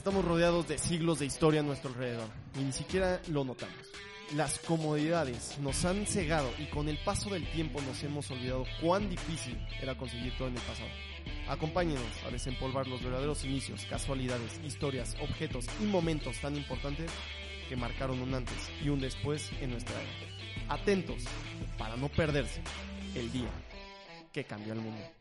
Estamos rodeados de siglos de historia a nuestro alrededor y ni siquiera lo notamos. Las comodidades nos han cegado y con el paso del tiempo nos hemos olvidado cuán difícil era conseguir todo en el pasado. Acompáñenos a desempolvar los verdaderos inicios, casualidades, historias, objetos y momentos tan importantes que marcaron un antes y un después en nuestra era. Atentos para no perderse el día que cambió el mundo.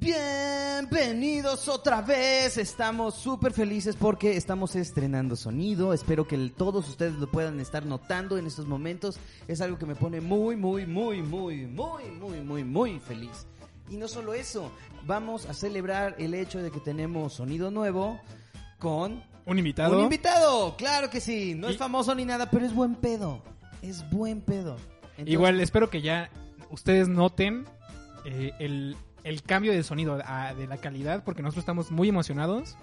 Bienvenidos otra vez, estamos súper felices porque estamos estrenando sonido, espero que todos ustedes lo puedan estar notando en estos momentos, es algo que me pone muy, muy, muy, muy, muy, muy, muy, muy feliz. Y no solo eso, vamos a celebrar el hecho de que tenemos sonido nuevo con Un invitado. un invitado, claro que sí, no es famoso ni nada, pero es buen pedo, es buen pedo. Entonces- Igual espero que ya ustedes noten eh, el, el cambio de sonido, a- de la calidad, porque nosotros estamos muy emocionados.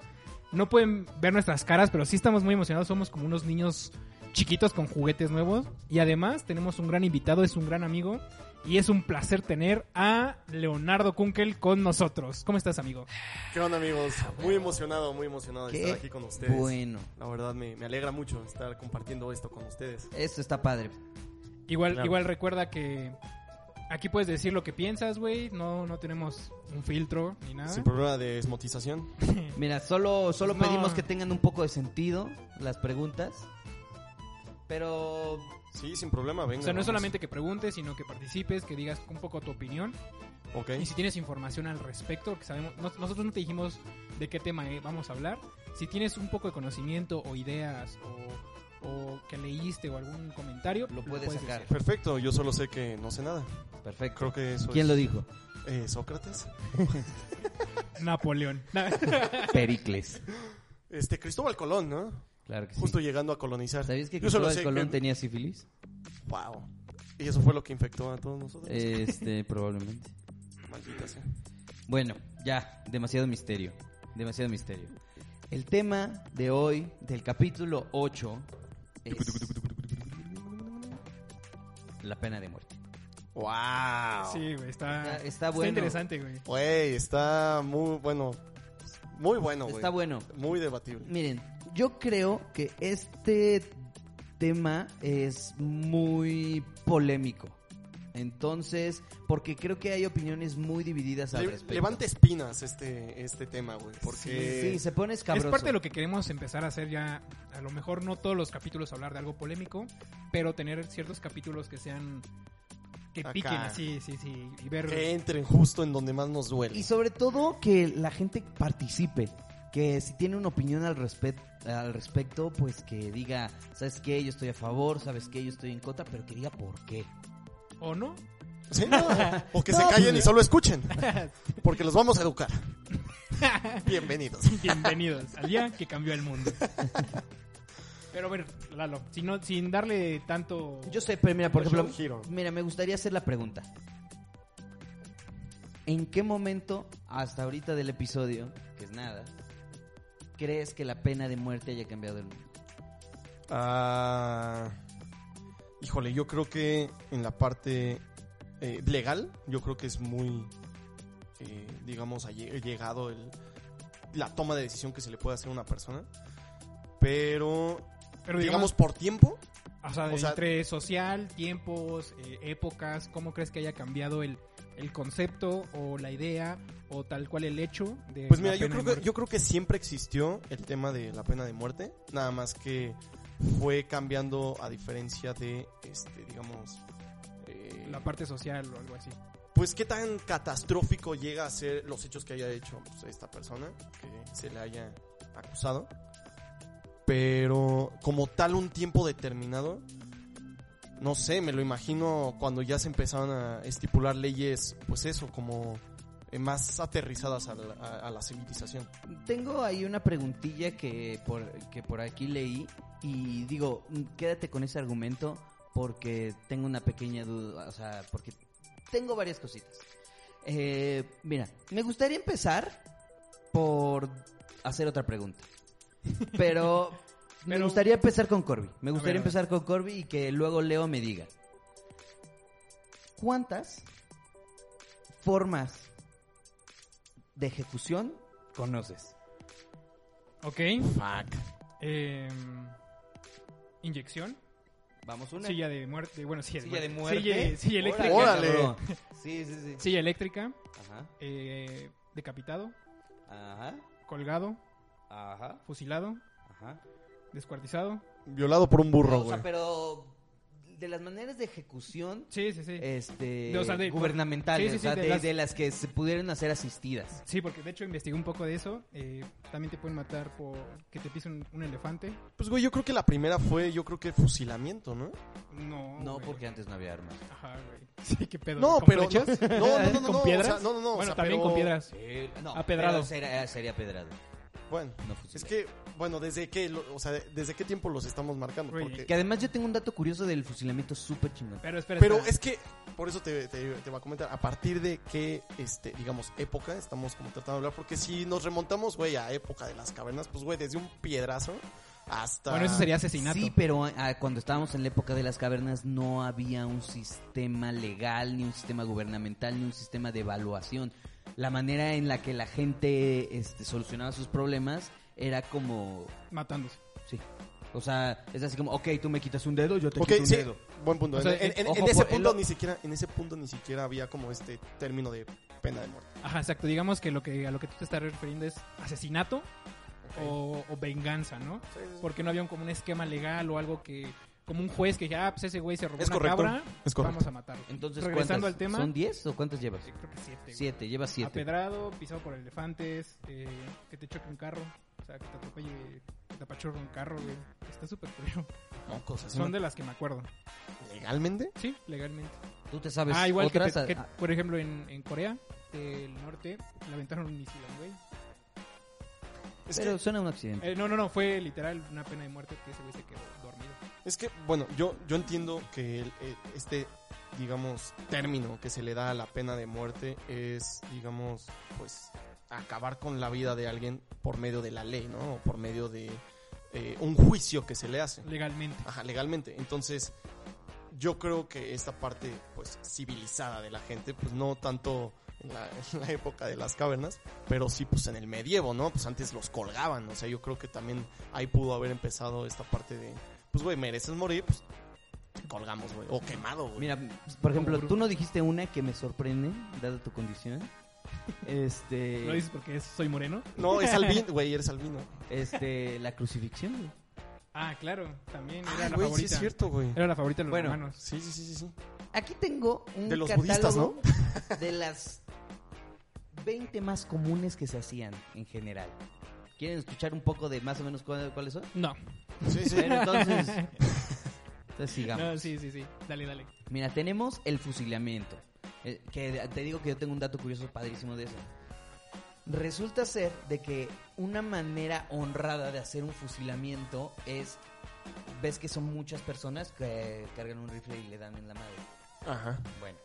No pueden ver nuestras caras, pero sí estamos muy emocionados. Somos como unos niños chiquitos con juguetes nuevos. Y además tenemos un gran invitado, es un gran amigo. Y es un placer tener a Leonardo Kunkel con nosotros. ¿Cómo estás, amigo? ¿Qué onda amigos? Muy emocionado, muy emocionado de estar aquí con ustedes. bueno, La verdad me, me alegra mucho estar compartiendo esto con ustedes. esto está padre. Igual, Claro. igual recuerda que aquí puedes decir lo que piensas, güey. No, no tenemos un filtro ni nada. Sin problema de esmotización. Mira, solo, solo No. pedimos que tengan un poco de sentido las preguntas. Pero Sí, sin problema, venga. O sea, no es vamos. solamente que preguntes, sino que participes, que digas un poco tu opinión. Ok. Y si tienes información al respecto, porque sabemos, nos- nosotros no te dijimos de qué tema eh, vamos a hablar. Si tienes un poco de conocimiento o ideas o, o que leíste o algún comentario, Lo puedes sacar. decir. Perfecto, yo solo sé que no sé nada. perfecto. Creo que eso ¿Quién es- lo dijo? Eh, Sócrates. Napoleón. Pericles. Este, Cristóbal Colón, ¿no? Claro que sí. Justo llegando a colonizar. ¿Sabías que Yo solo Cristóbal sé Colón que- tenía sífilis? Wow. Y eso fue lo que infectó a todos nosotros. Este, probablemente. Maldita sea. Bueno, ya, demasiado misterio. Demasiado misterio. El tema de hoy, del capítulo 8, es la pena de muerte. Wow. Sí, güey, está, Está- está bueno. interesante, güey. Güey, está muy bueno. Muy bueno, güey. Está bueno. Muy debatible. Miren, yo creo que este tema es muy polémico. Entonces, porque creo que hay opiniones muy divididas al Le- respecto. levanta espinas este, este tema, güey. Porque. Sí, se pone escabroso. Es parte de lo que queremos empezar a hacer ya. A lo mejor no todos los capítulos hablar de algo polémico, pero tener ciertos capítulos que sean. que Acá. piquen así, sí, sí. Y ver. que entren justo en donde más nos duele. Y sobre todo que la gente participe. Que si tiene una opinión al, respet- al respecto, pues que diga, ¿sabes qué? Yo estoy a favor, ¿sabes qué? Yo estoy en contra, pero que diga por qué. ¿O no? Sí, O que No, se callen y solo escuchen. Porque los vamos a educar. Bienvenidos. Bienvenidos al día que cambió el mundo. Pero a ver, Lalo, sin, no- sin darle tanto... Yo sé, pero mira, por ejemplo, giro. mira, me gustaría hacer la pregunta. ¿En qué momento, hasta ahorita del episodio, que es nada, crees que la pena de muerte haya cambiado el mundo? Ah, híjole, yo creo que en la parte eh, legal, yo creo que es muy, eh, digamos, llegado el, la toma de decisión que se le puede hacer a una persona. Pero, Pero digamos, por tiempo, O sea, O sea- entre social, tiempos, eh, épocas, ¿cómo crees que haya cambiado el, el concepto o la idea o tal cual el hecho de Pues mira, yo creo, que, yo creo que siempre existió el tema de la pena de muerte, nada más que fue cambiando a diferencia de, este, digamos, eh, la parte social o algo así. pues qué tan catastrófico llega a ser los hechos que haya hecho pues, esta persona, que se le haya acusado. Pero como tal un tiempo determinado, no sé, me lo imagino cuando ya se empezaron a estipular leyes, pues eso, como más aterrizadas a la, a- a la civilización. Tengo ahí una preguntilla que por, que por aquí leí y digo, quédate con ese argumento porque tengo una pequeña duda, o sea, porque tengo varias cositas. Eh, mira, me gustaría empezar por hacer otra pregunta. Pero me Pero- gustaría empezar con Corby. Me gustaría ver. empezar con Corby y que luego Leo me diga. ¿Cuántas formas de ejecución conoces? Ok. Fuck. eh, inyección. Vamos una. Silla de muerte. Bueno, silla de Silla de muerte. muerte. Silla, silla eléctrica. Órale. Sí, sí, sí. Silla eléctrica. Ajá, eh, decapitado. ajá, Colgado. ajá, Fusilado. ajá. Descuartizado. Violado por un burro, O sea, güey. pero de las maneras de ejecución Sí, sí, sí. este De- o sea, de- gubernamentales, sí, sí, sí, o sea, de de, las- de las que se pudieran hacer asistidas. Sí, porque de hecho investigué un poco de eso. eh, también te pueden matar por que te pise un, un elefante. Pues, güey, yo creo que la primera fue, yo creo que fusilamiento, ¿no? No. No, güey. porque antes no había armas. Ajá, güey. Sí, qué pedo. No, ¿Con pero. flechas? No, no, no, no. ¿Con no, piedras? O sea, no, no, no. o bueno, sea, también pero- con piedras. no, Apedrado. pero Sería, sería pedrado. Bueno, No es que, bueno, desde qué, lo- o sea, desde qué tiempo los estamos marcando. Porque, Que además yo tengo un dato curioso del fusilamiento súper chingón. Pero espera, pero espera. es que, por eso te, te, te voy a comentar, a partir de qué, este, digamos, época estamos como tratando de hablar. Porque si nos remontamos, güey, a época de las cavernas, pues, güey, desde un piedrazo hasta. Bueno, eso sería asesinato. Sí, pero ah, cuando estábamos en la época de las cavernas no había un sistema legal, ni un sistema gubernamental, ni un sistema de evaluación. La manera en la que la gente este, solucionaba sus problemas era como... Matándose. Sí. O sea, es así como, ok, tú me quitas un dedo, yo te Ok, quito un sí, dedo. buen punto. O sea, en, en- ojo, en ese por- punto ni siquiera, en ese punto ni siquiera había como este término de pena de muerte. Ajá, exacto. Digamos que lo que a lo que tú te estás refiriendo es asesinato o, o venganza, ¿no? Sí, sí, sí. Porque no había un, como un esquema legal o algo que como un juez que dije, ah, pues ese güey se robó Es una correcto, cabra, es correcto. vamos a matarlo. Entonces, regresando ¿cuántas? al tema, ¿Son 10 o cuántas llevas? creo que siete. güey. Siete, llevas siete. Apedrado, pisado por elefantes, eh, que te choque un carro, o sea, que te atropelle, que te apachurre un carro, güey. Está súper curioso. Mocos, así, Son ¿no? de las que me acuerdo. ¿Legalmente? Sí, legalmente. ¿Tú te sabes Ah, igual que, otras? te- que, Ah, por ejemplo, en, en Corea del Norte le aventaron un misil al güey. Es pero que, suena un accidente. Eh, no, no, no, fue literal una pena de muerte que ese güey se quedó dormido. es que, bueno, yo, yo entiendo que el- eh, este, digamos, término que se le da a la pena de muerte es, digamos, pues, acabar con la vida de alguien por medio de la ley, ¿no? O por medio de eh, un juicio que se le hace. Legalmente. Ajá, legalmente. Entonces, yo creo que esta parte, pues, civilizada de la gente, pues no tanto en la, en la época de las cavernas, pero sí, pues, en el medievo, ¿no? Pues antes los colgaban, o sea, yo creo que también ahí pudo haber empezado esta parte de, pues, güey, mereces morir, pues, colgamos, güey, o quemado, güey. Mira, por ejemplo, tú no dijiste una que me sorprende, dada tu condición. Este. ¿Lo dices porque es- soy moreno? No, es albino, güey, eres albino. Este, la crucifixión, güey. Ah, claro, también era Ay, la güey, sí favorita. es cierto, güey. Era la favorita de los Bueno. romanos. Sí, sí, sí, sí, sí. Aquí tengo un De los catálogo budistas, de las 20 más comunes que se hacían en general. ¿Quieren escuchar un poco de más o menos cuál- cuáles son? No. Sí, sí. Bueno, entonces, entonces sigamos. no, sí, sí, sí. Dale, dale. Mira, tenemos el fusilamiento. Eh, que te digo que yo tengo un dato curioso padrísimo de eso. Resulta ser de que una manera honrada de hacer un fusilamiento es ves que son muchas personas que cargan un rifle y le dan en la madre. Ajá. Bueno,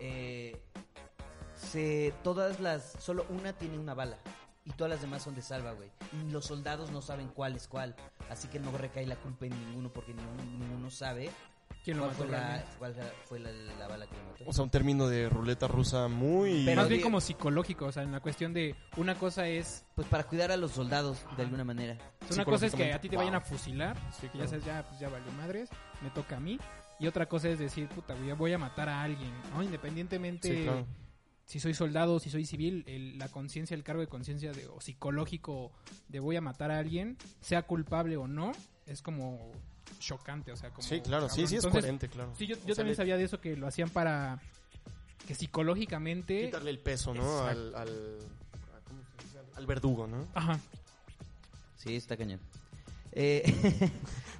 eh, se, todas las, solo una tiene una bala y todas las demás son de salva, güey. Y los soldados no saben cuál es cuál, así que no recae la culpa en ninguno porque ninguno, ninguno sabe ¿Quién lo cuál mató fue, la, cuál fue la, la bala que lo mató. O sea, un término de ruleta rusa muy... Pero Más bien como psicológico, o sea, en la cuestión de una cosa es, pues para cuidar a los soldados de alguna manera. una cosa es que a ti te wow. vayan a fusilar, Sí, que ya claro. sabes, ya, pues ya valió madres, me toca a mí. Y otra cosa es decir, puta, güey, ya voy a matar a alguien, ¿no? Independientemente Sí, claro. si soy soldado, si soy civil, el- la conciencia, el cargo de conciencia o psicológico de voy a matar a alguien, sea culpable o no, es como chocante, o sea, como... Sí, claro, sí, cabrón. sí es Entonces, coherente, claro. Sí, yo, yo también le- sabía de eso que lo hacían para que psicológicamente... quitarle el peso, ¿no? Al, al, a- ¿cómo se dice? al verdugo, ¿no? Ajá. Sí, está cañón. Eh,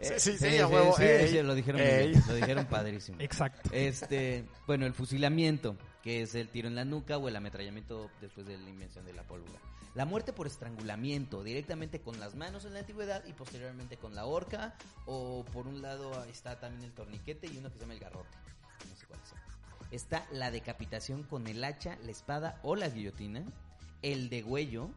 Sí, sí, sí, a huevo, sí, ey, sí, lo dijeron muy ey. bien, lo dijeron padrísimo. Exacto. Este, bueno, el fusilamiento, que es el tiro en la nuca o el ametrallamiento después de la invención de la pólvora. La muerte por estrangulamiento, directamente con las manos en la antigüedad y posteriormente con la horca, o por un lado está también el torniquete y uno que se llama el garrote. No sé cuál sea. Está la decapitación con el hacha, la espada o la guillotina, el degüello,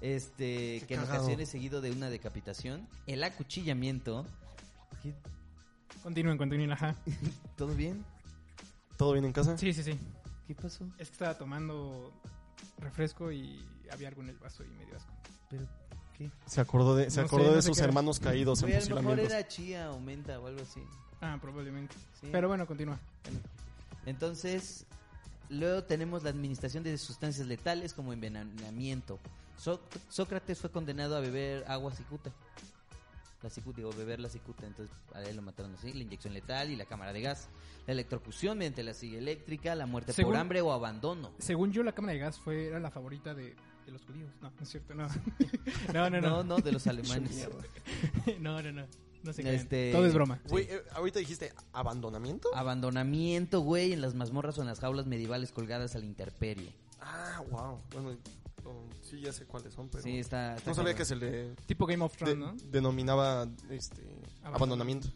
este, Qué que en ocasiones seguido de una decapitación, el acuchillamiento. ¿Qué? Continúen, continúen, ajá. ¿Todo bien? ¿Todo bien en casa? Sí, sí, sí. ¿Qué pasó? Es que estaba tomando refresco y había algo en el vaso y me dio asco. Pero, ¿qué? Se acordó de, se No acordó sé, no de sé sus qué era. hermanos caídos Güey, en a lo mejor fusilamientos. era chía o menta o algo así. Ah, probablemente. Sí. Pero bueno, continúa. Entonces, luego tenemos la administración de sustancias letales como envenenamiento. Só- Sócrates fue condenado a beber agua cicuta. La cicuta, digo, beber la cicuta, entonces a él lo mataron así. La inyección letal y la cámara de gas. La electrocución mediante la silla eléctrica, la muerte Según- por hambre o abandono. Según yo, la cámara de gas fue, era la favorita de, de los judíos. No, no es cierto, no. no, no, No, no. no, de los alemanes. no, no, no. No crean. Este- Todo es broma. Güey, eh, ahorita dijiste abandonamiento. Abandonamiento, güey, en las mazmorras o en las jaulas medievales colgadas al interperio. Ah, wow. Bueno, oh, sí, ya sé cuáles son, pero Sí, está. está no sabía cabrón. que se le Tipo Game of de- Thrones, ¿no? denominaba este abandonamiento.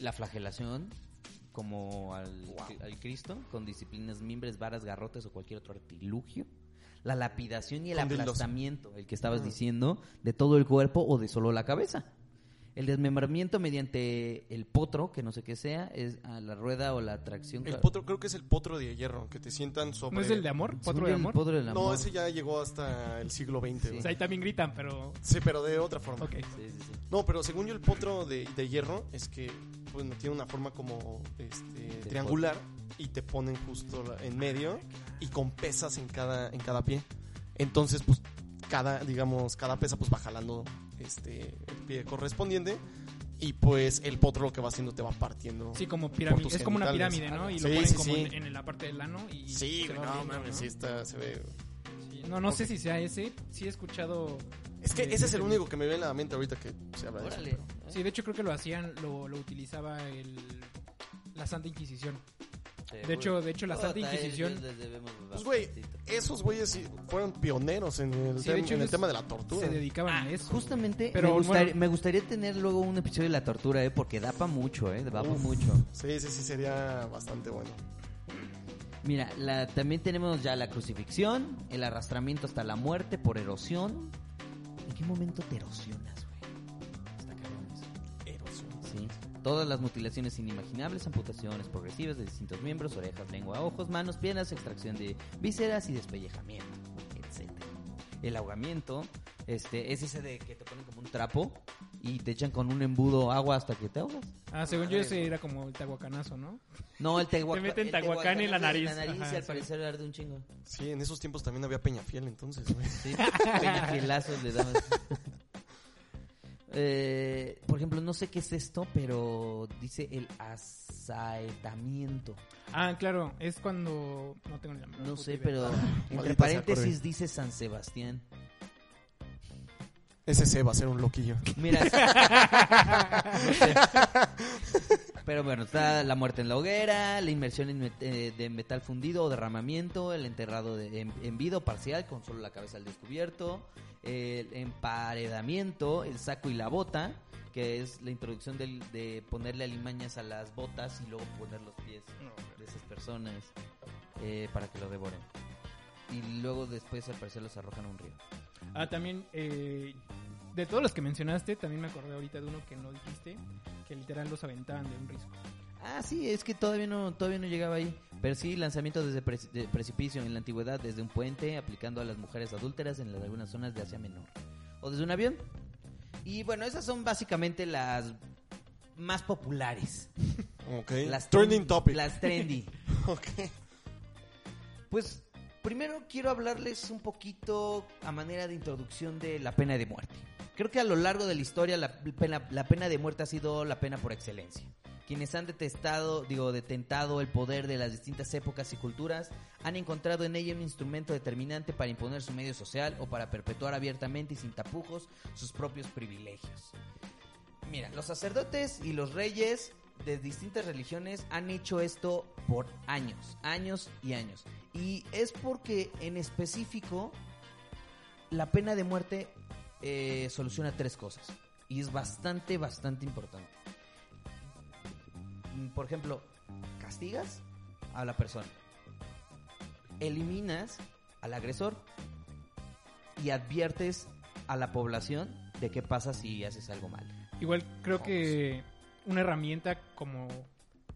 La flagelación, como al, al Cristo, con disciplinas, mimbres, varas, garrotes o cualquier otro artilugio. La lapidación y el aplastamiento, el que estabas diciendo, de todo el cuerpo o de solo la cabeza. El desmembramiento mediante el potro, que no sé qué sea, es a la rueda o la tracción. El potro, creo que es el potro de hierro, que te sientan sobre... ¿No es el de amor? ¿Potro de el amor? potro del No, amor. ese ya llegó hasta el siglo XX. Sí. güey. O sea, ahí también gritan, pero... Sí, pero de otra forma. Sí, sí, sí. No, pero según yo el potro de, de hierro es que bueno, tiene una forma como este, triangular y te ponen justo en medio y con pesas en cada en cada pie. Entonces, pues cada digamos cada pesa pues va jalando este el pie correspondiente y pues el potro lo que va haciendo te va partiendo. Sí, como pirámide. Es como una pirámide, ¿no? Y Sí, lo ponen sí, como sí. En, en la parte del ano y... Sí, güey, no abriendo, mames, ¿no? sí está se ve. Sí, No, no sé si sea ese. Sí he escuchado... Es que de- ese es el único que me viene a la mente ahorita que se habla de eso. Sí, de hecho creo que lo hacían, lo, lo utilizaba el... La Santa Inquisición. De hecho, de hecho la Santa Inquisición... Pues güey, esos güeyes fueron pioneros en el, Sí, de tem- hecho, en el ellos tema de la tortura. Se dedicaban a eso. Justamente Pero, me, gustaría, bueno. me gustaría tener luego un episodio de la tortura, ¿eh? Porque da pa' mucho, ¿eh? Da pa' Uf. mucho. Sí, sí, sí, sería bastante bueno. Mira, la, también tenemos ya la crucifixión, el arrastramiento hasta la muerte por erosión. ¿En qué momento te erosionas, güey? Está cabrón eso. Erosión. Sí. Todas las mutilaciones inimaginables, amputaciones progresivas de distintos miembros, orejas, lengua, ojos, manos, piernas, extracción de vísceras y despellejamiento, etc. El ahogamiento, este, es ese de que te ponen como un trapo y te echan con un embudo agua hasta que te ahogas. Ah, según yo ese era como el tahuacanazo, ¿no? No, el tehuacán. Te meten tahuacán en la nariz. En la nariz Ajá, y al sí. parecer arde un chingo. Sí, en esos tiempos también había Peñafiel, entonces, güey. Sí, peñafielazos le daban. Eh, por ejemplo, no sé qué es esto, pero dice el asaetamiento. Ah, claro, es cuando... No tengo ni la menor No sé, idea. pero entre paréntesis dice San Sebastián. Ese se va a ser un loquillo. Mira, no sé. Pero bueno, está la muerte en la hoguera, la inmersión en met- eh, de metal fundido o derramamiento, el enterrado de, en, en vida o parcial con solo la cabeza al descubierto, el emparedamiento, el saco y la bota, que es la introducción del- de ponerle alimañas a las botas y luego poner los pies de esas personas eh, para que lo devoren. Y luego después al parecer los arrojan a un río. Ah, también, eh, de todos los que mencionaste, también me acordé ahorita de uno que no dijiste, que literal los aventaban de un risco. Ah, sí, es que todavía no, todavía no llegaba ahí. Pero sí, lanzamiento desde pre- de precipicio en la antigüedad, desde un puente, aplicando a las mujeres adúlteras en las- algunas zonas de Asia Menor. O desde un avión. Y bueno, esas son básicamente las más populares. Ok. Las Trending tren- topic. Las trendy. Ok. Pues primero quiero hablarles un poquito a manera de introducción de la pena de muerte. Creo que a lo largo de la historia la pena, la pena de muerte ha sido la pena por excelencia. Quienes han detestado, digo, detentado el poder de las distintas épocas y culturas han encontrado en ella un instrumento determinante para imponer su medio social o para perpetuar abiertamente y sin tapujos sus propios privilegios. Mira, los sacerdotes y los reyes de distintas religiones han hecho esto por años, años y años. Y es porque en específico la pena de muerte eh, soluciona tres cosas. Y es bastante, bastante importante. Mm, Por ejemplo, castigas a la persona. Eliminas al agresor. Y adviertes a la población de qué pasa si haces algo mal. Igual creo que una herramienta como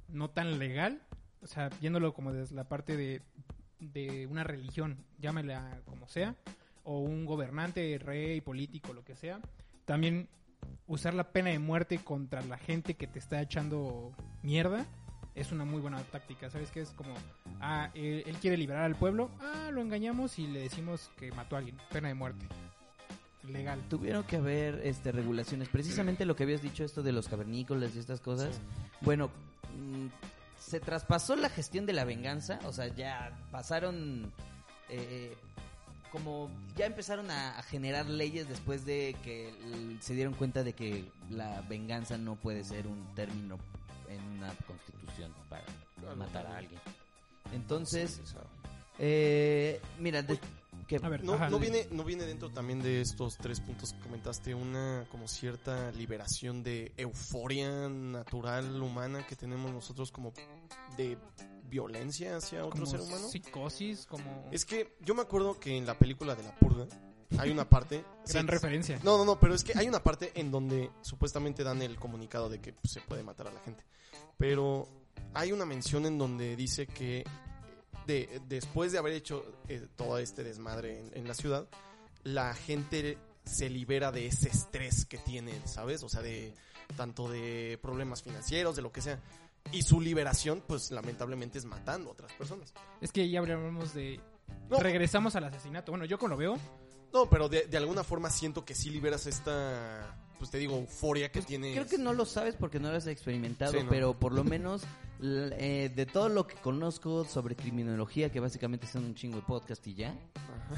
no tan legal, o sea, viéndolo como desde la parte de de una religión, llámela como sea, o un gobernante, rey, político, lo que sea, también usar la pena de muerte contra la gente que te está echando mierda es una muy buena táctica, ¿sabes? Que es como, ah, él, él quiere liberar al pueblo, ah, lo engañamos y le decimos que mató a alguien, pena de muerte. Legal. Tuvieron que haber este, regulaciones. Precisamente lo que habías dicho, esto de los cavernícolas y estas cosas. Bueno, mm, se traspasó la gestión de la venganza. O sea, ya pasaron. eh, como ya empezaron a, a generar leyes después de que se dieron cuenta de que la venganza no puede ser un término en una constitución para Claro. matar a alguien. Entonces, eh, mira, de- que- A ver, No, ajá, no viene, no viene dentro también de estos tres puntos que comentaste una como cierta liberación de euforia natural humana que tenemos nosotros como de violencia hacia otro como ser humano. psicosis, como Es que yo me acuerdo que en la película de la purga hay una parte. gran sí, referencia. No, no, no, pero es que hay una parte en donde supuestamente dan el comunicado de que pues, se puede matar a la gente. Pero hay una mención en donde dice que de, después de haber hecho eh, todo este desmadre en, en la ciudad, la gente se libera de ese estrés que tienen, ¿sabes? O sea, de tanto de problemas financieros, de lo que sea. Y su liberación, pues lamentablemente es matando a otras personas. Es que ya hablamos de No, regresamos al asesinato. Bueno, yo como lo veo, no pero de, de alguna forma siento que sí liberas esta, pues te digo, euforia que tiene. Creo que no lo sabes porque no lo has experimentado, Sí, no. pero por lo menos eh, de todo lo que conozco sobre criminología, que básicamente son un chingo de podcast y ya,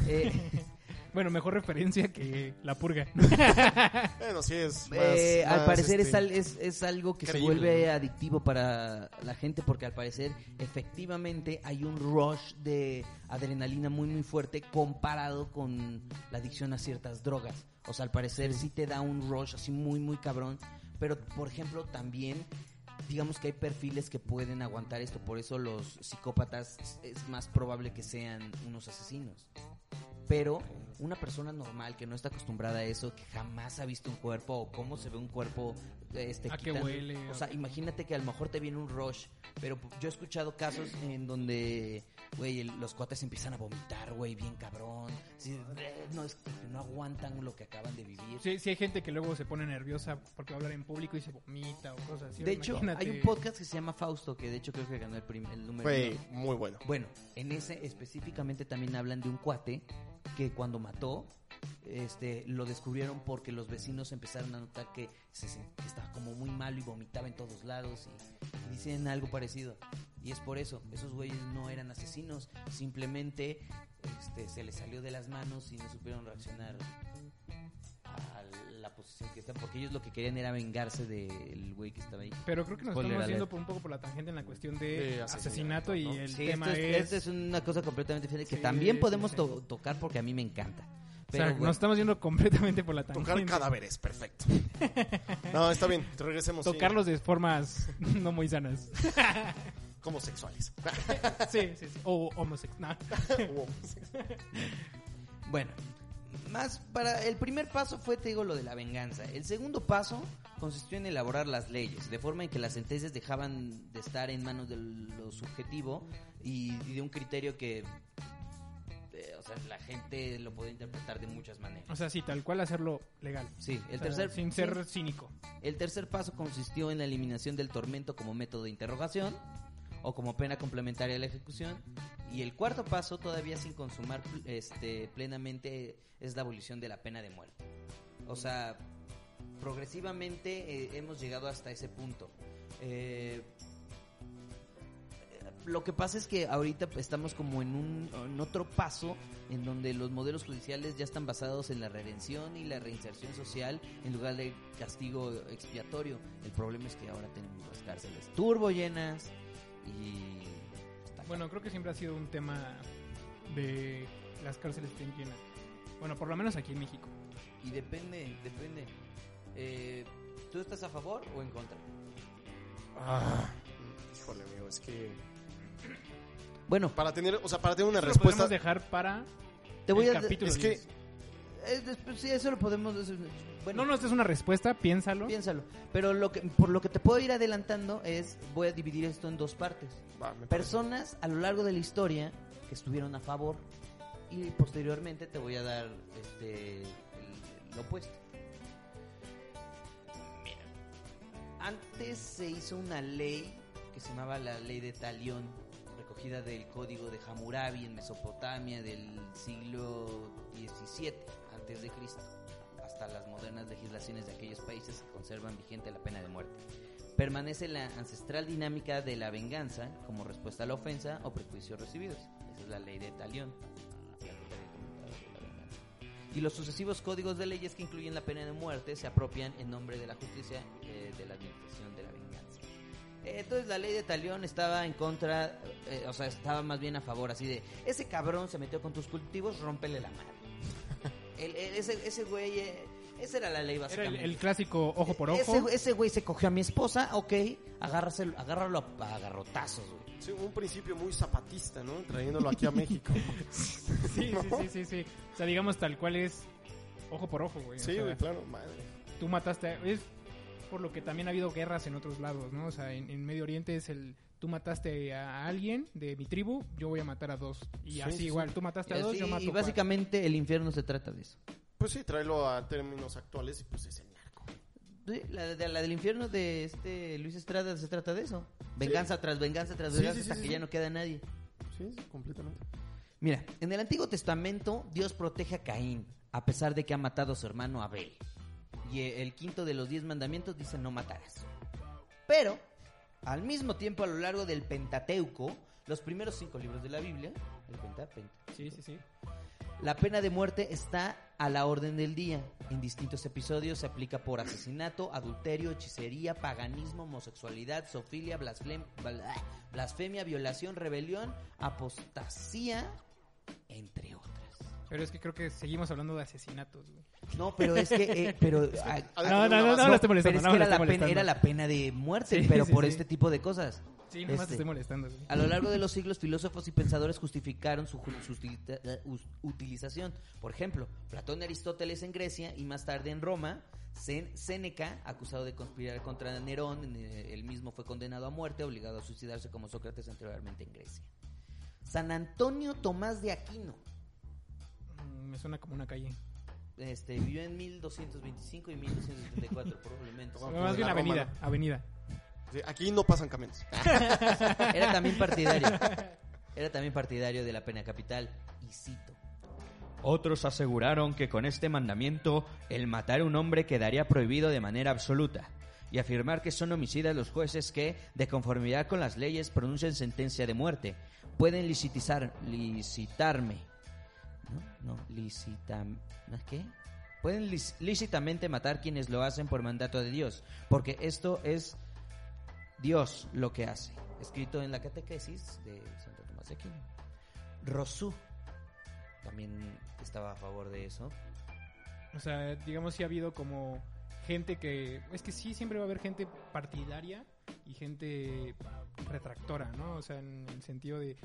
eh, bueno, mejor referencia que la purga. Bueno, sí es. Más, eh, al parecer este, es, al- es, es algo que se vuelve adictivo para la gente porque al parecer efectivamente hay un rush de adrenalina muy muy fuerte comparado con la adicción a ciertas drogas. O sea, al parecer sí te da un rush así muy muy cabrón, pero por ejemplo también digamos que hay perfiles que pueden aguantar esto, por eso los psicópatas es más probable que sean unos asesinos. Pero una persona normal que no está acostumbrada a eso, que jamás ha visto un cuerpo o cómo se ve un cuerpo, este, A qué quitando- huele, O sea, imagínate que a lo mejor te viene un rush, pero yo he escuchado casos en donde, güey, el- los cuates empiezan a vomitar, güey, bien cabrón. Así, no, es que no aguantan lo que acaban de vivir. Sí, sí hay gente que luego se pone nerviosa porque va a hablar en público y se vomita o cosas así. de hecho, Imagínate. hay un podcast que se llama Fausto, que de hecho creo que ganó el, prim- el número Fue uno. muy bueno. Bueno, en ese específicamente también hablan de un cuate que cuando mató, este, lo descubrieron porque los vecinos empezaron a notar que, se, estaba como muy malo y vomitaba en todos lados y, y dicen algo parecido. Y es por eso, esos güeyes no eran asesinos, simplemente este, se les salió de las manos y no supieron reaccionar a la posición que están, porque ellos lo que querían era vengarse del güey que estaba ahí. Pero creo que nos Spoiler estamos yendo por un poco por la tangente en la cuestión de, De asesinato, asesinato, y el Sí, tema esto es, es... esto es una cosa completamente diferente que Sí, también podemos sí. to- tocar porque a mí me encanta. o Pero sea, bueno, nos estamos yendo completamente por la Tocar tangente. cadáveres, perfecto. No, está bien, regresemos. sí. Tocarlos de formas no muy sanas. como sexuales. sí, sí, sí. O homosexual. Wow. bueno, más para el primer paso fue te digo lo de la venganza. El segundo paso consistió en elaborar las leyes, de forma en que las sentencias dejaban de estar en manos de lo subjetivo y, y de un criterio que eh, o sea, la gente lo puede interpretar de muchas maneras. O sea, sí, tal cual hacerlo legal. Sí, el O sea, tercer sin sí. ser cínico. El tercer paso consistió en la eliminación del tormento como método de interrogación o como pena complementaria a la ejecución. Y el cuarto paso, todavía sin consumar este, plenamente, es la abolición de la pena de muerte. O sea, progresivamente eh, hemos llegado hasta ese punto. Eh, lo que pasa es que ahorita estamos como en un en otro paso en donde los modelos judiciales ya están basados en la redención y la reinserción social en lugar de castigo expiatorio. El problema es que ahora tenemos las cárceles turbo llenas y Bueno, creo que siempre ha sido un tema de las cárceles estén llenas. Bueno, por lo menos aquí en México. y depende, depende. Eh, ¿Tú estás a favor o en contra? Ah, híjole, amigo, es que Bueno, para tener, o sea, para tener una Eso lo respuesta podemos dejar para te voy el a capítulo es que- 10. Eh, después- sí, eso lo podemos bueno, No, no, esta es una respuesta, piénsalo. piénsalo. Pero lo que por lo que te puedo ir adelantando es voy a dividir esto en dos partes. Va. Personas a lo largo de la historia que estuvieron a favor y posteriormente te voy a dar este el- lo opuesto. Mira, antes se hizo una ley que se llamaba la ley de Talión, recogida del código de Hammurabi en Mesopotamia del siglo XVII de Cristo, hasta las modernas legislaciones de aquellos países que conservan vigente la pena de muerte. Permanece la ancestral dinámica de la venganza como respuesta a la ofensa o prejuicios recibidos. Esa es la ley de Talión. Y los sucesivos códigos de leyes que incluyen la pena de muerte se apropian en nombre de la justicia eh, de la administración de la venganza. Entonces la ley de Talión estaba en contra, eh, o sea, estaba más bien a favor, así de, ese cabrón se metió con tus cultivos, rómpele la madre. El- el- ese, ese güey, eh, esa era la ley Era el, básicamente. el clásico ojo por ojo. Ese, ese güey se cogió a mi esposa, ok, agárraselo, agárralo a, a garrotazos, güey. Sí, un principio muy zapatista, ¿no? Trayéndolo aquí a México. Sí, sí, sí, sí, sí. O sea, digamos tal cual es ojo por ojo, güey. O Sí, sea, güey, claro, madre. tú mataste, a- es por lo que también ha habido guerras en otros lados, ¿no? O sea, en, en Medio Oriente es el, tú mataste a alguien de mi tribu, yo voy a matar a dos. Y Sí, así sí. igual, tú mataste a Y dos, así- yo mato y a cuatro. básicamente el infierno se trata de eso. Pues sí, tráelo a términos actuales y pues es el narco. Sí, La, de- la del infierno de este Luis Estrada se trata de eso. Venganza tras venganza tras Sí, venganza sí, sí, hasta sí, que ya sí. no queda nadie. Sí, sí, completamente. Mira, en el Antiguo Testamento Dios protege a Caín a pesar de que ha matado a su hermano Abel. Y el quinto de los diez mandamientos dice no matarás. Pero, al mismo tiempo a lo largo del Pentateuco, los primeros cinco libros de la Biblia, el Penta- Penta- Sí, sí, sí. la pena de muerte está a la orden del día. En distintos episodios se aplica por asesinato, adulterio, hechicería, paganismo, homosexualidad, bla- blasfemia, violación, rebelión, apostasía, entre otras. Pero es que creo que seguimos hablando de asesinatos, güey. No, pero es que... eh, pero, ah, de No, no, no, base- no, lo estoy molestando, pero es no, que era la, pena, era la pena de muerte, Sí, pero sí, por sí. este tipo de cosas. Sí, nomás Este. te estoy molestando, güey. A lo largo de los siglos, filósofos y pensadores justificaron su, su utilita- eh, us- utilización. Por ejemplo, Platón y Aristóteles en Grecia y más tarde en Roma, Séneca, acusado de conspirar contra Nerón, eh, él mismo fue condenado a muerte, obligado a suicidarse como Sócrates anteriormente en Grecia. San Antonio Tomás de Aquino Me suena como una calle. este, vivió en 1225 y 1274 probablemente. No, más bien Roma, avenida, avenida. Sí, aquí no pasan camiones. Era también partidario. Era también partidario de la pena capital. Y cito. Otros aseguraron que con este mandamiento el matar a un hombre quedaría prohibido de manera absoluta y afirmar que son homicidas los jueces que, de conformidad con las leyes, pronuncian sentencia de muerte. Pueden licitizar, licitarme. No, no, licitam... ¿no es ¿Qué? Pueden lícitamente matar quienes lo hacen por mandato de Dios, porque esto es Dios lo que hace. Escrito en la catequesis de Santo Tomás de Aquino. Rosú también estaba a favor de eso. O sea, digamos si ha habido como gente que... Es que sí, siempre va a haber gente partidaria y gente retractora, ¿no? O sea, en el sentido de...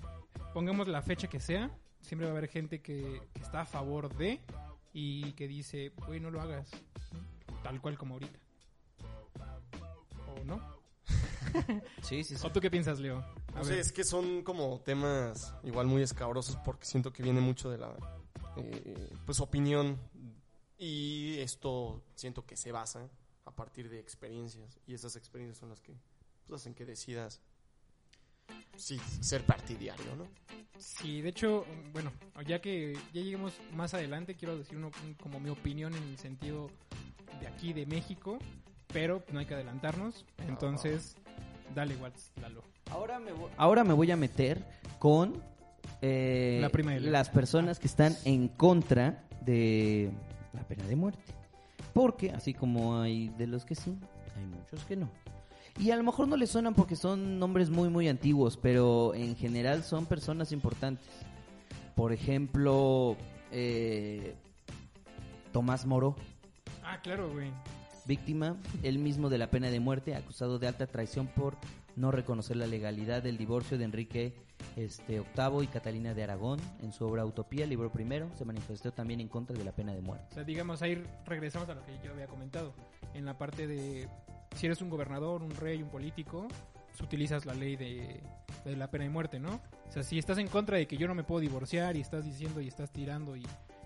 Pongamos la fecha que sea, siempre va a haber gente que, que está a favor de y que dice, güey, no lo hagas. Tal cual como ahorita. ¿O no? Sí, sí, sí. ¿O tú qué piensas, Leo? A No sé, ver. es que son como temas igual muy escabrosos porque siento que viene mucho de la eh, pues opinión y esto siento que se basa a partir de experiencias y esas experiencias son las que hacen que decidas sí, ser partidario, ¿no? Sí, de hecho, bueno, ya que ya lleguemos más adelante, quiero decir uno, un- como mi opinión en el sentido de aquí, de México, pero no hay que adelantarnos. Entonces, dale, Watts, Lalo. Ahora me voy, ahora me voy a meter con eh, La prima las personas que están en contra de la pena de muerte. Porque, así como hay de los que sí, hay muchos que no. Y a lo mejor no les suenan porque son nombres muy, muy antiguos, pero en general son personas importantes. Por ejemplo, eh, Tomás Moro, Ah, claro, güey. víctima él mismo de la pena de muerte, acusado de alta traición por no reconocer la legalidad del divorcio de Enrique este, VIII y Catalina de Aragón. En su obra Utopía, libro primero, se manifestó también en contra de la pena de muerte. O sea, digamos, ahí regresamos a lo que yo había comentado. En la parte de si eres un gobernador, un rey, un político, utilizas la ley de la pena de muerte, ¿no? O sea, si estás en contra de que yo no me puedo divorciar y estás diciendo y estás tirando y,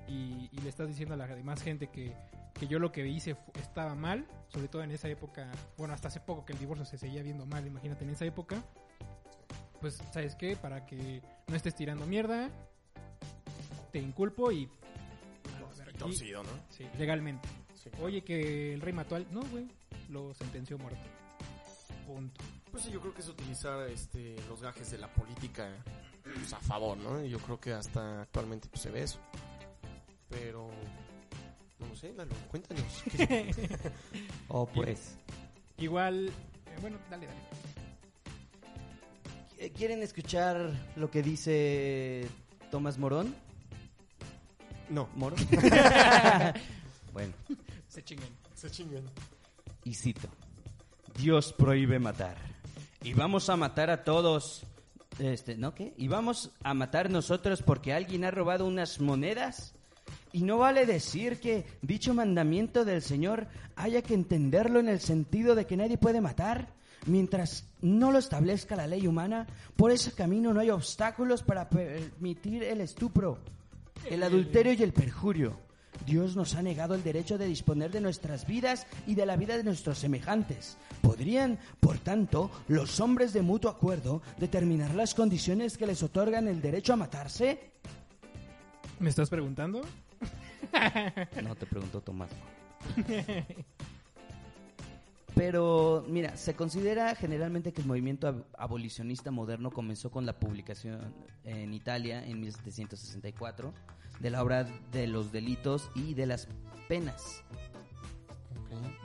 y- y le estás diciendo a la demás gente que, que yo lo que hice estaba mal, sobre todo en esa época, bueno, hasta hace poco que el divorcio se seguía viendo mal, imagínate en esa época, pues, ¿sabes qué? Para que no estés tirando mierda, te inculpo y... y- Torcido, ¿no? sí, legalmente. Sí. Oye, que el rey mató al... No, güey, lo sentenció muerto. Punto. Pues sí, yo creo que es utilizar este, los gajes de la política pues, a favor, ¿no? Yo creo que hasta actualmente pues, se ve eso. Pero, no lo sé, Lalo, cuéntanos. ¿qué- Oh, pues. Igual... eh, bueno, dale, dale. Eh, ¿Quieren escuchar lo que dice Tomás Morón? No, ¿Morón? bueno, Se chinguen. se chingan. y cito. Dios prohíbe matar. Y vamos a matar a todos. Este, ¿no qué? Y vamos a matar nosotros porque alguien ha robado unas monedas. Y no vale decir que dicho mandamiento del Señor haya que entenderlo en el sentido de que nadie puede matar. Mientras no lo establezca la ley humana, por ese camino no hay obstáculos para permitir el estupro, el adulterio y el perjurio. Dios nos ha negado el derecho de disponer de nuestras vidas y de la vida de nuestros semejantes. ¿Podrían, por tanto, los hombres de mutuo acuerdo determinar las condiciones que les otorgan el derecho a matarse? ¿Me estás preguntando? No te preguntó Tomás. Pero, mira, se considera generalmente que el movimiento ab- abolicionista moderno comenzó con la publicación en Italia en 1764 de la obra de los delitos y de las penas.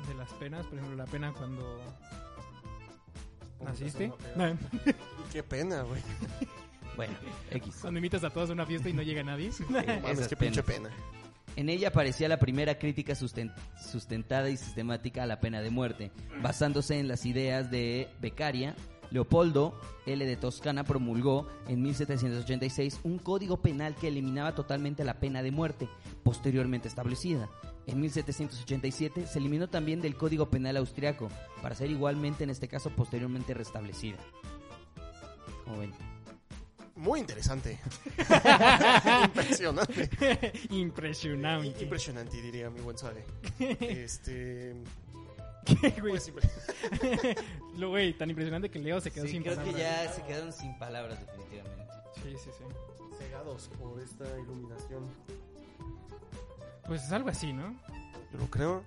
De las penas, por ejemplo, la pena cuando naciste. No, Qué pena, güey. Bueno, X. cuando invitas a todos a una fiesta y no llega nadie. No mames, Esas qué pinche pena. En ella aparecía la primera crítica susten- sustentada y sistemática a la pena de muerte, basándose en las ideas de Beccaria. Leopoldo L. de Toscana promulgó en 1786 un código penal que eliminaba totalmente la pena de muerte, posteriormente establecida. En 1787 se eliminó también del Código Penal austriaco, para ser igualmente en este caso posteriormente restablecida. Como ven. Muy interesante. Impresionante. Impresionante. Impresionante, diría mi buen Sale. Este. ¿Qué, güey? pues, impre- Lo, güey, tan impresionante que Leo se quedó Sí, sin creo que palabras. ya se quedaron sin palabras definitivamente. Sí, sí, sí. Cegados por esta iluminación. Pues es algo así, ¿no? Yo lo creo.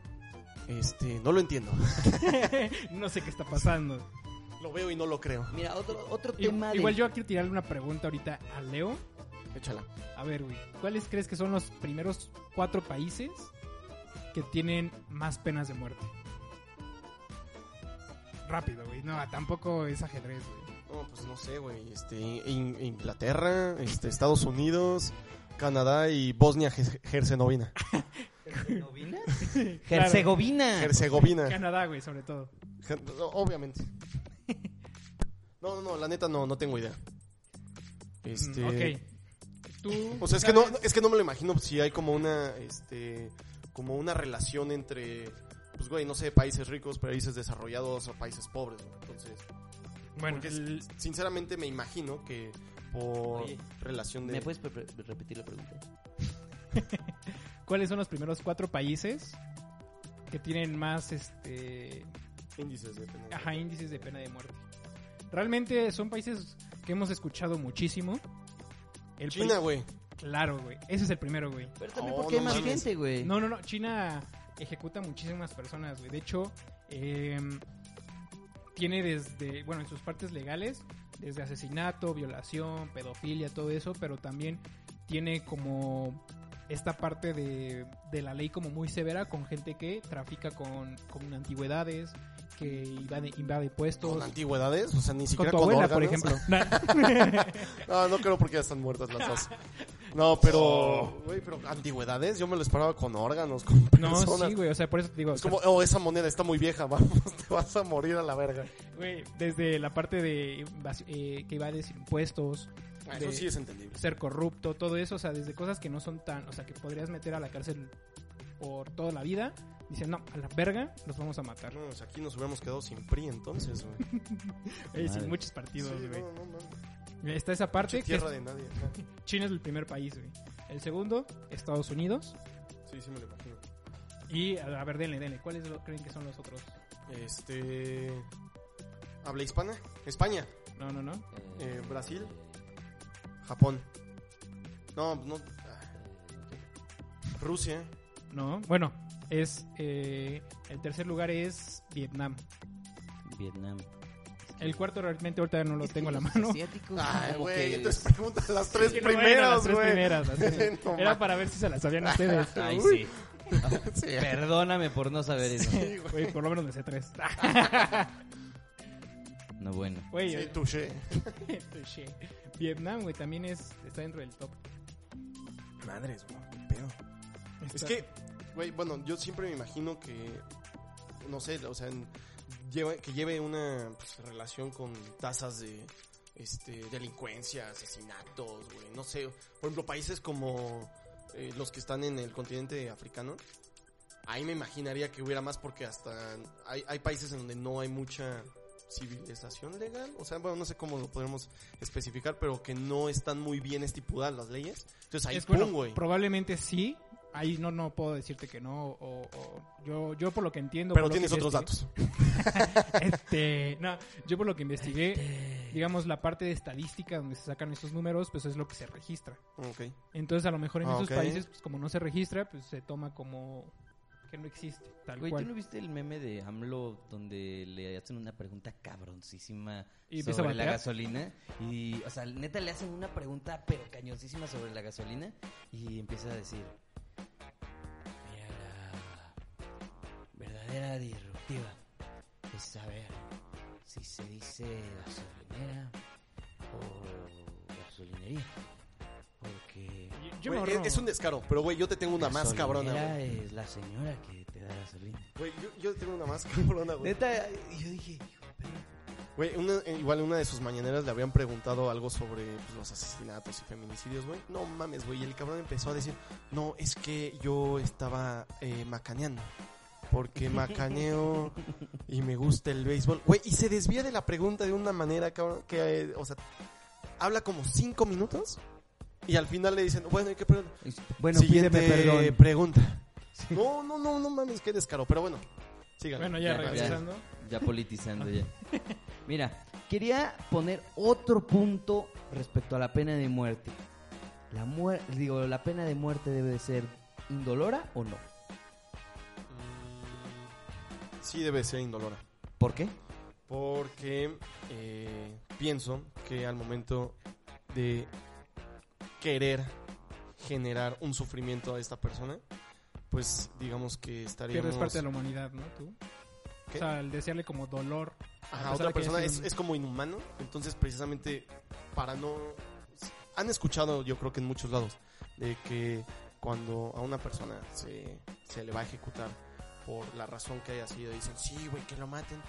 Este, no lo entiendo. no sé qué está pasando. Lo veo y no lo creo. Mira, otro, otro I- tema de... Igual yo quiero tirarle una pregunta ahorita a Leo. Échala. A ver, güey, ¿cuáles crees que son los primeros cuatro países que tienen más penas de muerte? Rápido, güey. No, tampoco es ajedrez, güey. No, pues no sé, güey. Este, In- Inglaterra, este, Estados Unidos, Canadá y Bosnia Herzegovina. ¿Herzegovina? Herzegovina. Herzegovina. Canadá, güey, sobre todo. Obviamente. No, no, no, la neta no, no tengo idea. Este. Mm, ok. Tú. O sea, es que no, es que no me lo imagino si hay como una, este, como una relación entre, pues güey, no sé, países ricos, países desarrollados o países pobres. ¿no? Entonces, Bueno, porque el- sinceramente me imagino que por Oye, relación de... ¿Me puedes repetir la pregunta? ¿cuáles son los primeros cuatro países que tienen más este índices de pena. ajá, índices de pena de muerte? Realmente son países que hemos escuchado muchísimo. El China, güey. Claro, güey. Ese es el primero, güey. Pero también Oh, porque hay no más mames. gente, güey. No, no, no. China ejecuta muchísimas personas, güey. De hecho, em, tiene desde, bueno, en sus partes legales, desde asesinato, violación, pedofilia, todo eso, pero también tiene como esta parte de, de la ley como muy severa con gente que trafica con, con antigüedades, que invade, invade puestos. Con antigüedades, o sea, ni Con siquiera tu con, abuela, por órganos. ejemplo. No, no creo porque ya están muertas las dos. No, pero, güey, pero antigüedades, yo me lo esperaba con órganos, con no, personas. sí, güey. O sea, por eso te digo. Es como, oh, esa moneda está muy vieja, vamos, te vas a morir a la verga. Güey, desde la parte de eh, que evades impuestos, Ah, Eso sí es entendible. ser corrupto, todo eso, o sea, desde cosas que no son tan, o sea, que podrías meter a la cárcel por toda la vida, dicen, no, a la verga, los vamos a matar. No, pues aquí nos hubiéramos quedado sin PRI entonces, güey. Eh, Madre. muchos partidos, Sí, güey. no, no, no. Mira, Está esa parte que Tierra es- de nadie. ajá. China es el primer país, güey. El segundo, Estados Unidos. Sí, sí me lo imagino. Y, a a ver, denle, denle. ¿Cuáles lo- creen que son los otros? Este. ¿Habla hispana? España, No, no, no. eh, Brasil, Japón. No, no. ah. Rusia. No. Bueno, es... eh, el tercer lugar es Vietnam. Vietnam. El cuarto realmente ahorita no lo tengo a la mano. asiáticos Ay, güey, entonces pregunta las tres Sí, primeras, las tres güey. primeras, las tres. No Era para ver si se las sabían ustedes. Ay, sí. Sí. Perdóname por no saber eso. Sí, güey. Güey, por lo menos me sé tres. No, bueno. Güey, Sí, eh, touché. touché. Vietnam, güey, también es, está dentro del top. Madres, güey, qué pedo. Es que, güey, bueno, yo siempre me imagino que, no sé, o sea, en- lleva- que lleve una pues, relación con tasas de este, delincuencia, asesinatos, güey, no sé. Por ejemplo, países como eh, los que están en el continente africano, ahí me imaginaría que hubiera más porque hasta hay, hay países en donde no hay mucha civilización legal, o sea, bueno, no sé cómo lo podemos especificar, pero que no están muy bien estipuladas las leyes. Entonces ahí, es bueno, pum, güey. probablemente sí. Ahí no, no puedo decirte que no. O, o- yo, yo por lo que entiendo. Pero tienes otros datos. Este, no, yo por lo que investigué, digamos, la parte de estadística donde se sacan estos números, pues es lo que se registra. Entonces, a lo mejor en Ah, esos países, pues como no se registra, pues se toma como que no existe, tal Güey, ¿tú no viste el meme de AMLO donde le hacen una pregunta cabroncísima Y sobre la gasolina? Y, o sea, neta le hacen una pregunta pero cañoncísima sobre la gasolina y empieza a decir, verdadera disruptiva es saber si se dice gasolinera o gasolinería. Porque Yo me Güey, ahorro- es, es un descaro, pero güey, yo te tengo una más cabrona, gasolinera güey. es la señora que te da gasolina. Güey, yo, yo te tengo una más cabrona, güey. Neta, yo dije. Güey, una, eh, igual en una de sus mañaneras le habían preguntado algo sobre pues, los asesinatos y feminicidios, güey. No mames, güey. Y el cabrón empezó a decir, no, es que yo estaba eh, macaneando. Porque macaneo y me gusta el béisbol. Güey, y se desvía de la pregunta de una manera, cabrón, que, eh, o sea, habla como cinco minutos y al final le dicen, bueno, ¿y qué pregunta? Bueno, Siguiente pídeme perdón. pregunta. No, no, no, no mames, qué descaro. Pero bueno, sigan. Bueno, ya, Ya, regresando. Ya politizando ya. Mira, quería poner otro punto respecto a la pena de muerte. La muer digo, la pena de muerte debe de ser indolora o no. Sí debe ser indolora. ¿Por qué? Porque eh, pienso que al momento de querer generar un sufrimiento a esta persona, pues digamos que estaríamos... Pierdes parte de la humanidad, ¿no? Tú. ¿Qué? O sea, el desearle como dolor. Ajá, a otra persona es, un- es como inhumano, entonces precisamente para no... Han escuchado, yo creo que en muchos lados, de que cuando a una persona se, se le va a ejecutar por la razón que haya sido, dicen, sí, güey, que lo maten.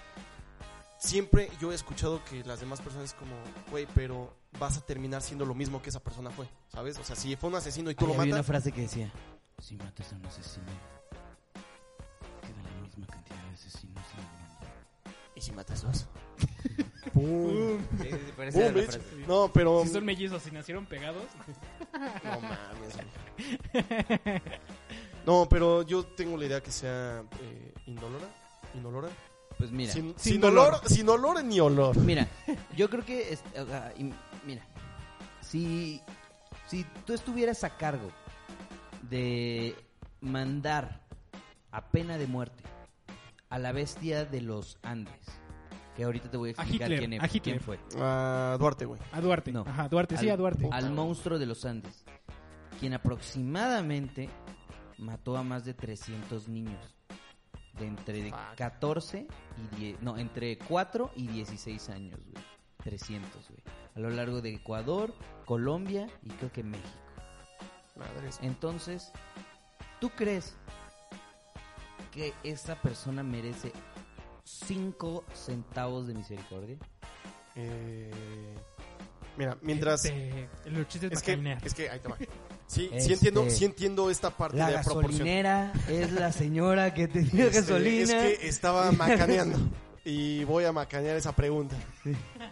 Siempre yo he escuchado que las demás personas como, güey, pero vas a terminar siendo lo mismo que esa persona fue, ¿sabes? O sea, si fue un asesino y tú Ahí lo había una matas... frase que decía, si matas a un asesino, queda la misma cantidad de asesinos en el mundo. ¿Y si matas dos? ¡Pum! Sí, sí, ¡Pum, era la bitch! frase. No, pero... Si son mellizos y nacieron pegados. No mames, güey. No, pero yo tengo la idea que sea eh, indolora. Indolora. Pues mira, sin, sin sin dolor. olor, sin olor ni olor. Mira, yo creo que, es- o sea, y- mira, si, si tú estuvieras a cargo de mandar a pena de muerte a la bestia de los Andes, que ahorita te voy a A explicar Hitler, quién, es- a quién fue, Ah, Duarte, güey. A Duarte. No. Ajá, Duarte, sí, a Duarte. al monstruo de los Andes, quien aproximadamente mató a más de 300 niños de entre Fuck. 14 y 10, no, entre 4 y 16 años, güey. 300, güey. A lo largo de Ecuador, Colombia y creo que México. Madres. Entonces, ¿tú crees que esa persona merece 5 centavos de misericordia? Eh, mira, mientras... Este, los chistes Es que, macanear. es que, ahí te va. Sí, sí Este, entiendo, sí entiendo esta parte La de la proporción. gasolinera es la señora que te dio Este, gasolina. Es que estaba macaneando. y voy a macanear esa pregunta.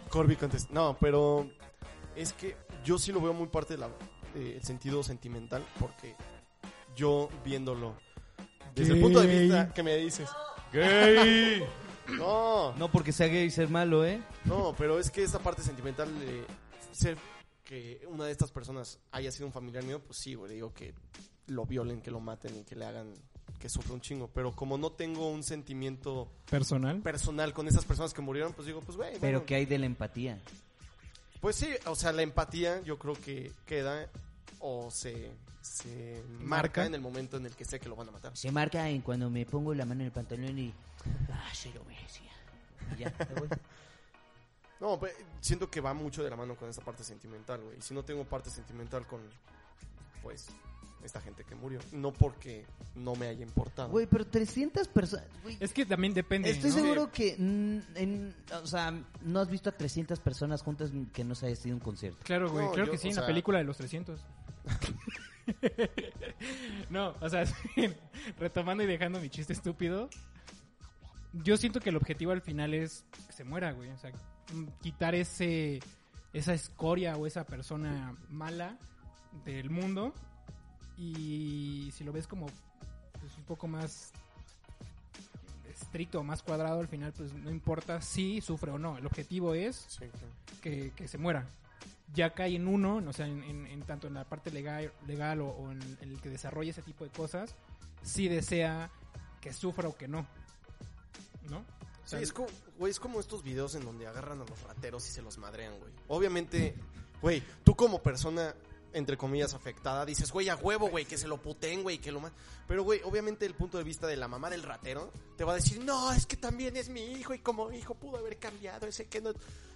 Corby contesta. No, pero es que yo sí lo veo muy parte del sentido sentimental porque yo viéndolo desde el punto de vista que me dices, gay. No, No porque sea gay ser malo, ¿eh? no, pero es que esa parte sentimental de ser que una de estas personas haya sido un familiar mío, pues sí, güey, le digo que lo violen, que lo maten y que le hagan que sufra un chingo. Pero como no tengo un sentimiento Personal. personal con esas personas que murieron, pues digo, pues güey, Pero bueno, que hay de la empatía. pues sí, o sea, la empatía yo creo que queda o se, se marca. Marca. en el momento en el que sé que lo van a matar. Se marca en cuando me pongo la mano en el pantalón y... Ah, se lo merecía. Y ya, me voy. No, pues, siento que va mucho de la mano con esa parte sentimental, güey. Y si no tengo parte sentimental con, pues, esta gente que murió. No porque no me haya importado. Güey, pero 300 personas... güey, Es que también depende. Estoy ¿no? seguro que, en, o sea, no has visto a 300 personas juntas que no se haya sido un concierto. Claro, güey, No, creo yo, que sí, en sea- la película de los 300. no, o sea, retomando y dejando mi chiste estúpido, yo siento que el objetivo al final es que se muera, güey. O sea, quitar ese esa escoria o esa persona mala del mundo y si lo ves como pues, un poco más estricto o más cuadrado al final pues no importa si sufre o no el objetivo es Sí, claro. que, que se muera. Ya cae en uno, o sea, en, en- en tanto en la parte legal, legal o, o en, en el que desarrolla ese tipo de cosas, si desea que sufra o que no. ¿No? O Sí, sea, es como, güey, es como estos videos en donde agarran a los rateros y se los madrean, güey. Obviamente, güey, tú como persona, entre comillas, afectada, dices, güey, a huevo, güey, que se lo puten, güey, que lo más. Pero, güey, obviamente el punto de vista de la mamá del ratero te va a decir, no, es que también es mi hijo y como hijo pudo haber cambiado, ese que no.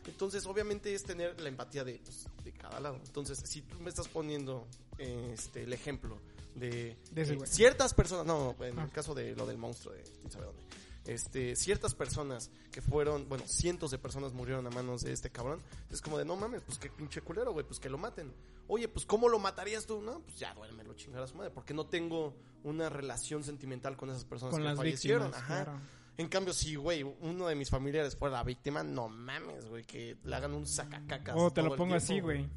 Entonces, obviamente es tener la empatía de, pues, de cada lado. Entonces, si tú me estás poniendo este, el ejemplo de, De ciertas personas, no, en Ah. el caso de lo del monstruo de quién sabe dónde este, ciertas personas que fueron, bueno, cientos de personas murieron a manos de este cabrón. Es como de, no mames, pues qué pinche culero, güey, pues que lo maten. Oye, pues ¿cómo lo matarías tú? No, pues ya duérmelo, chingar a su madre, porque no tengo una relación sentimental con esas personas con que las fallecieron. víctimas. Ajá. claro. En cambio, si, güey, uno de mis familiares fuera la víctima, no mames, güey, que le hagan un sacacacas. O te lo pongo así, güey.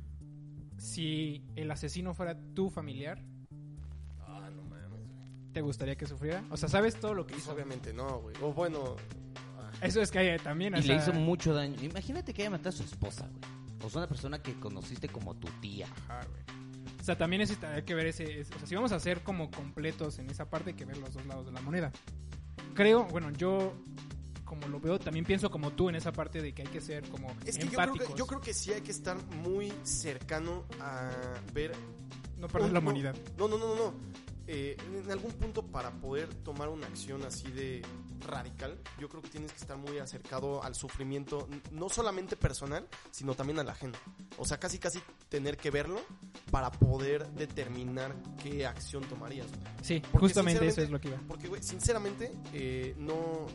Si el asesino fuera tu familiar, ¿te gustaría que sufriera? O sea, ¿sabes todo lo que Pues hizo? obviamente no, güey. O bueno, ah, Eso es que hay también. o Y le sea, hizo mucho daño. Imagínate que haya matado a su esposa, güey. O sea, una persona que conociste como tu tía. Ajá, güey. O sea, también es, hay que ver ese, es- O sea, si vamos a ser como completos en esa parte, hay que ver los dos lados de la moneda. Creo, bueno, yo como lo veo, también pienso como tú en esa parte de que hay que ser como Es que yo creo empáticos. que, yo creo que sí hay que estar muy cercano a ver No perder un- la humanidad. No, no, no, no. no. Eh, en algún punto para poder tomar una acción así de radical, yo creo que tienes que estar muy acercado al sufrimiento, no solamente personal, sino también al ajeno. O sea, casi casi tener que verlo para poder determinar qué acción tomarías. Sí, Porque justamente eso es lo que iba. Porque, güey, sinceramente, eh, no...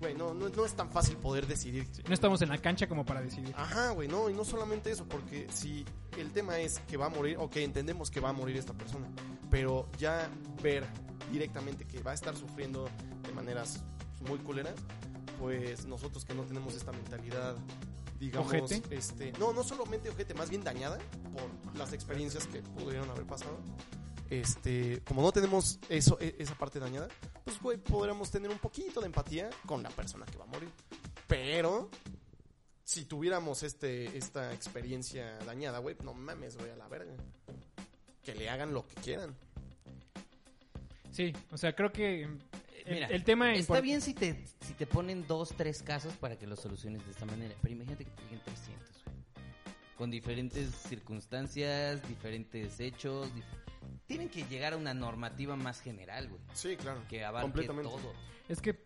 Güey, no, no, no es tan fácil poder decidir No estamos en la cancha como para decidir. Ajá, güey, no, y no solamente eso, porque si el tema es que va a morir, ok, entendemos que va a morir esta persona, pero ya ver directamente que va a estar sufriendo de maneras muy culeras, pues nosotros que no tenemos esta mentalidad, digamos, ¿Ojete? este, no, no solamente ojete, más bien dañada por las experiencias que pudieron haber pasado. Este, como no tenemos eso, e- esa parte dañada, pues güey, podríamos tener un poquito de empatía con la persona que va a morir. Pero si tuviéramos este esta experiencia dañada, güey, no mames, güey, a la verga. Que le hagan lo que quieran. Sí, o sea, creo que el, Mira, el tema Está import- bien si te, si te ponen dos, tres casos para que lo soluciones de esta manera. Pero imagínate que te lleguen 300, güey. Con diferentes circunstancias, diferentes hechos. dif- Tienen que llegar a una normativa más general, güey. Sí, claro. Que abarque Completamente. todo. Es que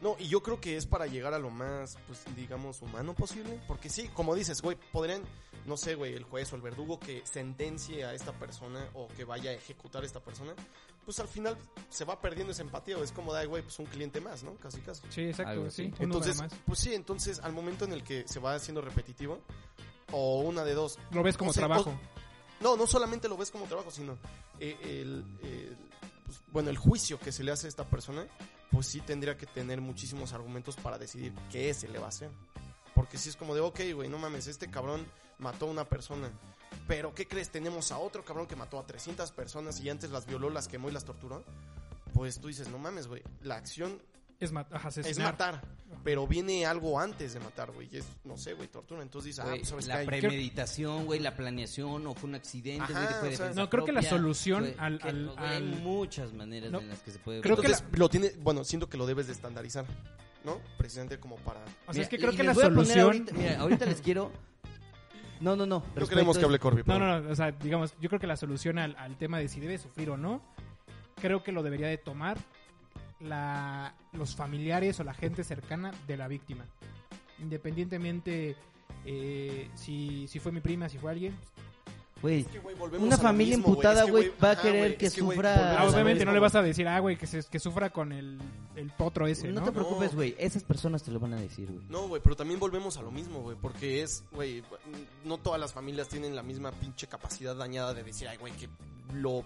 No, y yo creo que es para llegar a lo más, pues, digamos, humano posible. Porque sí, como dices, güey, podrían, no sé, güey, el juez o el verdugo que sentencie a esta persona o que vaya a ejecutar a esta persona, pues al final se va perdiendo esa empatía. o Es como, ay, güey, pues un cliente más, ¿no? Casi, casi. sí, exacto, Algo sí. Entonces, más. pues sí, entonces al momento en el que se va haciendo repetitivo, o una de dos, Lo ves como o sea, trabajo. No, no solamente lo ves como trabajo, sino eh, el, el, pues, bueno, el juicio que se le hace a esta persona, pues sí tendría que tener muchísimos argumentos para decidir qué se le va a hacer. Porque si es como de, ok, güey, no mames, este cabrón mató a una persona. Pero, ¿qué crees? Tenemos a otro cabrón que mató a 300 personas y antes las violó, las quemó y las torturó. Pues tú dices, no mames, güey, la acción Es, ajá, matar. Pero viene algo antes de matar, güey. y Es, no sé, güey, tortura. Entonces dices, ah, pues sabes la premeditación, güey, la planeación, o fue un accidente, Ajá, güey, fue o sea, defensa No, creo que la solución güey, al- que al- no, güey, Hay muchas maneras No, en las que se puede... creo que Entonces, lo tiene, bueno, siento que lo debes de estandarizar, ¿no? Precisamente como para... O sea, Mira, es que y creo que les la voy a poner solución... ahorita- mira, ahorita les quiero... No, no, no. No queremos que hable Corby, No, no, no, o sea, digamos, yo creo que la solución al, al tema de si debe sufrir o no, creo que lo debería de tomar la, los familiares o la gente cercana de la víctima. Independientemente eh, si, si fue mi prima, si fue alguien. Güey, Es que, Una familia mismo, emputada, Es que, güey, va a querer que es sufra- Ah, obviamente no le vas a decir, ah, güey, que, se- que sufra con el, el potro ese, no ¿no? te preocupes, No. güey. Esas personas te lo van a decir, güey. No, güey, pero también volvemos a lo mismo, güey, porque es, güey, no todas las familias tienen la misma pinche capacidad dañada de decir, ay, güey, que lo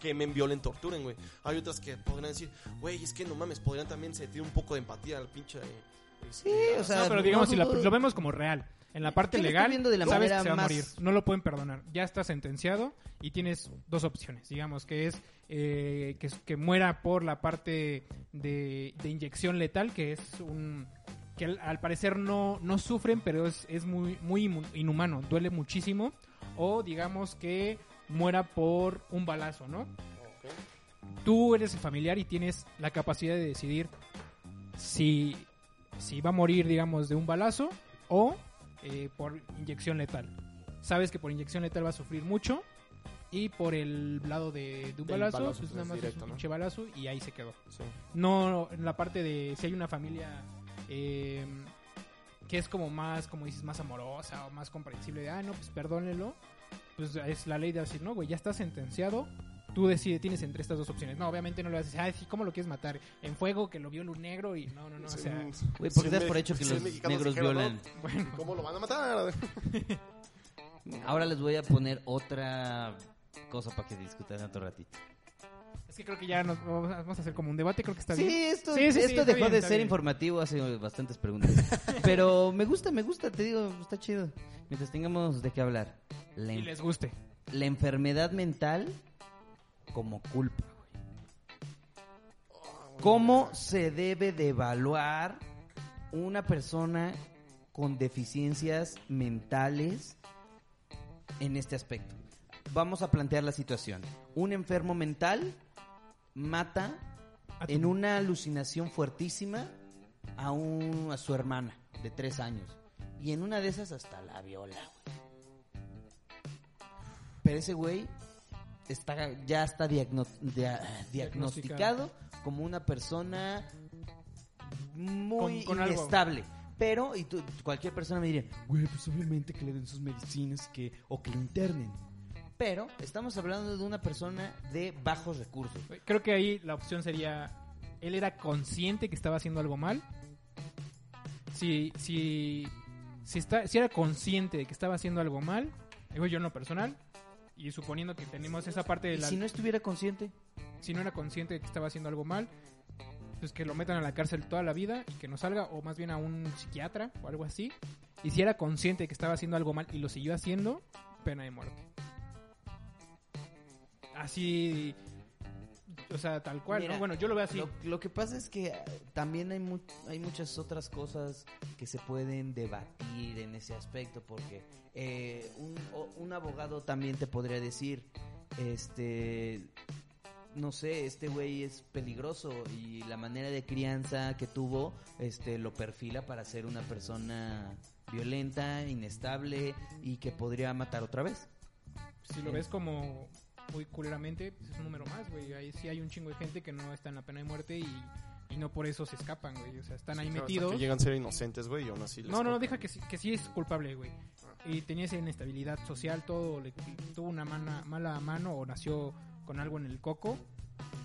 quemen, violen, torturen, güey. Hay otras que podrían decir, güey, es que no mames, podrían también sentir un poco de empatía al pinche... eh, Sí, este, o sea, No, pero digamos, no si la- lo vemos como real. En la parte legal, viendo de la sabes que se va a morir. No lo pueden perdonar. Ya está sentenciado y tienes dos opciones. Digamos que es eh, que, que muera por la parte de, de inyección letal, que es un que al, al parecer no, no sufren, pero es, es muy, muy inhumano, duele muchísimo. O digamos que muera por un balazo, ¿no? Tú eres el familiar y tienes la capacidad de decidir si, si va a morir, digamos, de un balazo o eh, por inyección letal. Sabes que por inyección letal va a sufrir mucho y por el lado de, de un balazo, balazo, pues pues, nada más directo, es un ¿no? pinche balazo y ahí se quedó. Sí. No en la parte de si hay una familia eh, que es como más, como dices, más amorosa o más comprensible de, ah, no, pues perdónelo. Pues es la ley de decir, no, güey, ya está sentenciado. Tú decides, tienes entre estas dos opciones. No, obviamente no le vas a decir, ay, ¿cómo lo quieres matar? En fuego, que lo viola un negro y no, no, no, o sea, Güey, porque Sí, das me- por hecho que sí, los negros violan. bueno. ¿Cómo lo van a matar? Ahora les voy a poner otra cosa para que discutan otro ratito. Es que creo que ya nos vamos a hacer como un debate, creo que está Sí, bien. esto, Sí, esto dejó bien, de ser bien. informativo hace bastantes preguntas. Pero me gusta, me gusta, te digo, está chido. Mientras tengamos de qué hablar. La, Y les guste. la enfermedad mental como culpa. ¿Cómo se debe de evaluar una persona con deficiencias mentales en este aspecto? Vamos a plantear la situación. Un enfermo mental mata en una alucinación fuertísima a, un, a su hermana de tres años. Y en una de esas hasta la viola, güey. Pero ese güey está, ya está diagno- dia- diagnosticado como una persona muy Con- con algo. inestable. Pero, y tú- cualquier persona me diría, güey, pues obviamente que le den sus medicinas que, o que lo internen. Pero estamos hablando de una persona de bajos recursos. Creo que ahí la opción sería, él era consciente que estaba haciendo algo mal. Si, si, si, está, si era consciente de que estaba haciendo algo mal, digo yo en lo personal, y suponiendo que tenemos esa parte de Y la... si no estuviera consciente, si no era consciente de que estaba haciendo algo mal, pues que lo metan a la cárcel toda la vida y que no salga, o más bien a un psiquiatra o algo así. Y si era consciente de que estaba haciendo algo mal y lo siguió haciendo, pena de muerte. Así, o sea, tal cual, Mira, ¿no? Bueno, yo lo veo así. Lo, lo que pasa es que eh, también hay, mu- hay muchas otras cosas que se pueden debatir en ese aspecto, porque eh, un abogado también te podría decir, este, no sé, este güey es peligroso y la manera de crianza que tuvo, este, lo perfila para ser una persona violenta, inestable y que podría matar otra vez. Si lo ves como muy culeramente, pues es un número más, güey. Ahí sí hay un chingo de gente que no está en la pena de muerte y, y no por eso se escapan, güey. O sea, están ahí Claro, metidos. que llegan a ser inocentes, güey, y aún así les No, no, no, deja que, que sí es culpable, güey. Y tenía esa inestabilidad social, todo, le, tuvo una mana- mala mano o nació con algo en el coco.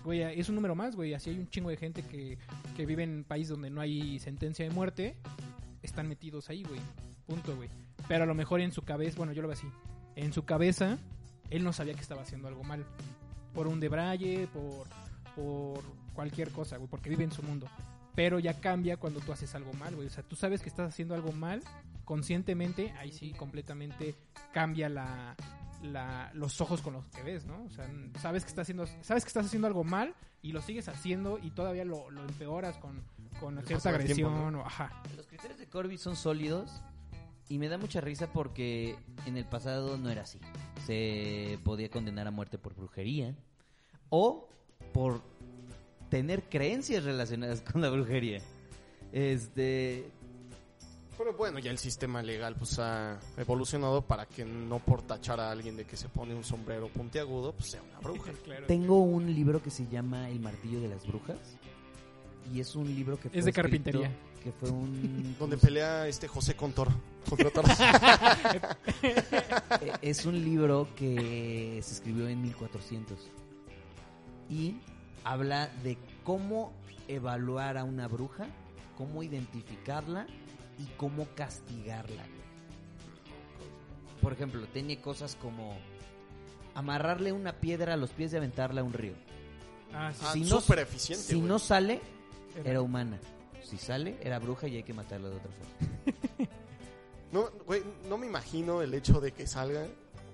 Güey, es un número más, güey. Así hay un chingo de gente que, que vive en un país donde no hay sentencia de muerte. Están metidos ahí, güey. Punto, güey. Pero a lo mejor en su cabeza, bueno, yo lo veo así. En su cabeza, él no sabía que estaba haciendo algo mal. Por un debraye, por, por cualquier cosa, güey, porque vive en su mundo. Pero ya cambia cuando tú haces algo mal, güey. O sea, tú sabes que estás haciendo algo mal conscientemente, ahí sí completamente cambia la, la- los ojos con los que ves, ¿no? O sea, sabes que estás haciendo, sabes que estás haciendo algo mal y lo sigues haciendo y todavía lo, lo empeoras con, con cierta tiempo, agresión o ajá. Los criterios de Corby son sólidos y me da mucha risa porque en el pasado no era así. Se podía condenar a muerte por brujería o por tener creencias relacionadas con la brujería. Este, Pero bueno, ya el sistema legal pues ha evolucionado para que no por tachar a alguien de que se pone un sombrero puntiagudo, pues sea una bruja. Claro. tengo un libro que se llama El martillo de las brujas y es un libro que fue Es de escrito- carpintería. Que fue un Donde pelea este José Contor es un libro que se escribió en 1400 y habla de cómo evaluar a una bruja, cómo identificarla y cómo castigarla. Por ejemplo, tenía cosas como amarrarle una piedra a los pies y aventarla a un río. Ah, sí. Ah, Si no- eficiente, Si no sale, era humana. Si sale, era bruja y hay que matarla de otra forma. No, güey, no me imagino el hecho de que salga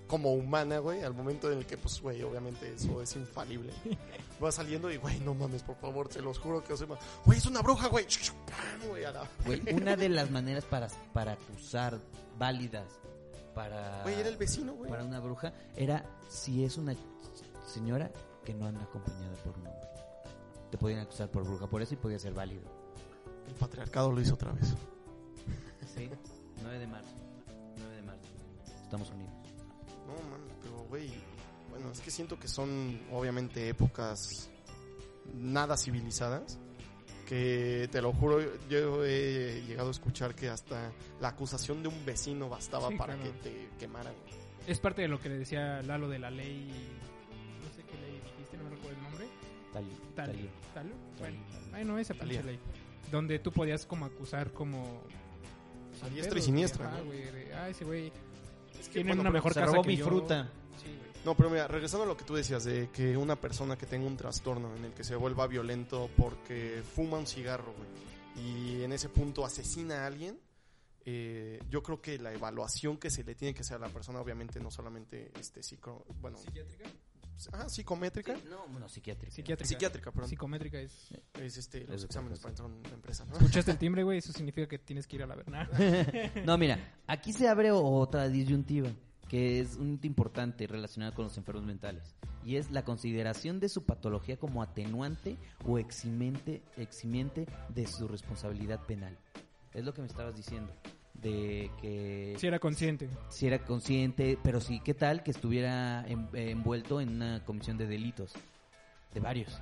como humana, güey, al momento en el que, pues, güey, obviamente eso es infalible. Va saliendo y, güey, no mames, por favor, se los juro que os Güey, es una bruja, güey. Güey, una de las maneras para, para acusar válidas para, Güey, era el vecino, güey. para una bruja era si es una señora que no anda acompañada por un hombre. Te podían acusar por bruja por eso y podía ser válido. El patriarcado lo hizo otra vez. Sí, 9 de marzo. 9 de marzo. Estamos unidos. No, man, pero, güey, bueno, es que siento que son, obviamente, épocas nada civilizadas. Que te lo juro, yo he llegado a escuchar que hasta la acusación de un vecino bastaba Sí, para claro. que te quemaran. Es parte de lo que le decía Lalo de la ley. No sé qué ley dijiste, no me recuerdo el nombre. Tal, Tal. tal- ¿Talo? Bueno, esa pinche ley. Donde tú podías como acusar como... A diestra y siniestra, ajá, güey, de, ah, ese güey Es que, tiene bueno, una mejor Se casa robó que mi yo. fruta. Sí, güey. No, pero mira, regresando a lo que tú decías, de que una persona que tenga un trastorno en el que se vuelva violento porque fuma un cigarro, güey, y en ese punto asesina a alguien, eh, yo creo que la evaluación que se le tiene que hacer a la persona, obviamente no solamente este psico, bueno, ¿Psiquiátrica? Ah, psicométrica, No, bueno, psiquiátrica. Psiquiátrica. psiquiátrica, perdón, Psicométrica es... es este, los Es exámenes para entrar en una empresa, ¿no? ¿Escuchaste el timbre, güey? Eso significa que tienes que ir a la verna. No, mira, aquí se abre otra disyuntiva que es un hito importante relacionada con los enfermos mentales y es la consideración de su patología como atenuante o eximiente, eximiente de su responsabilidad penal. Es lo que me estabas diciendo de que Si era consciente. si era consciente, pero sí, ¿qué tal que estuviera en- envuelto en una comisión de delitos? De varios.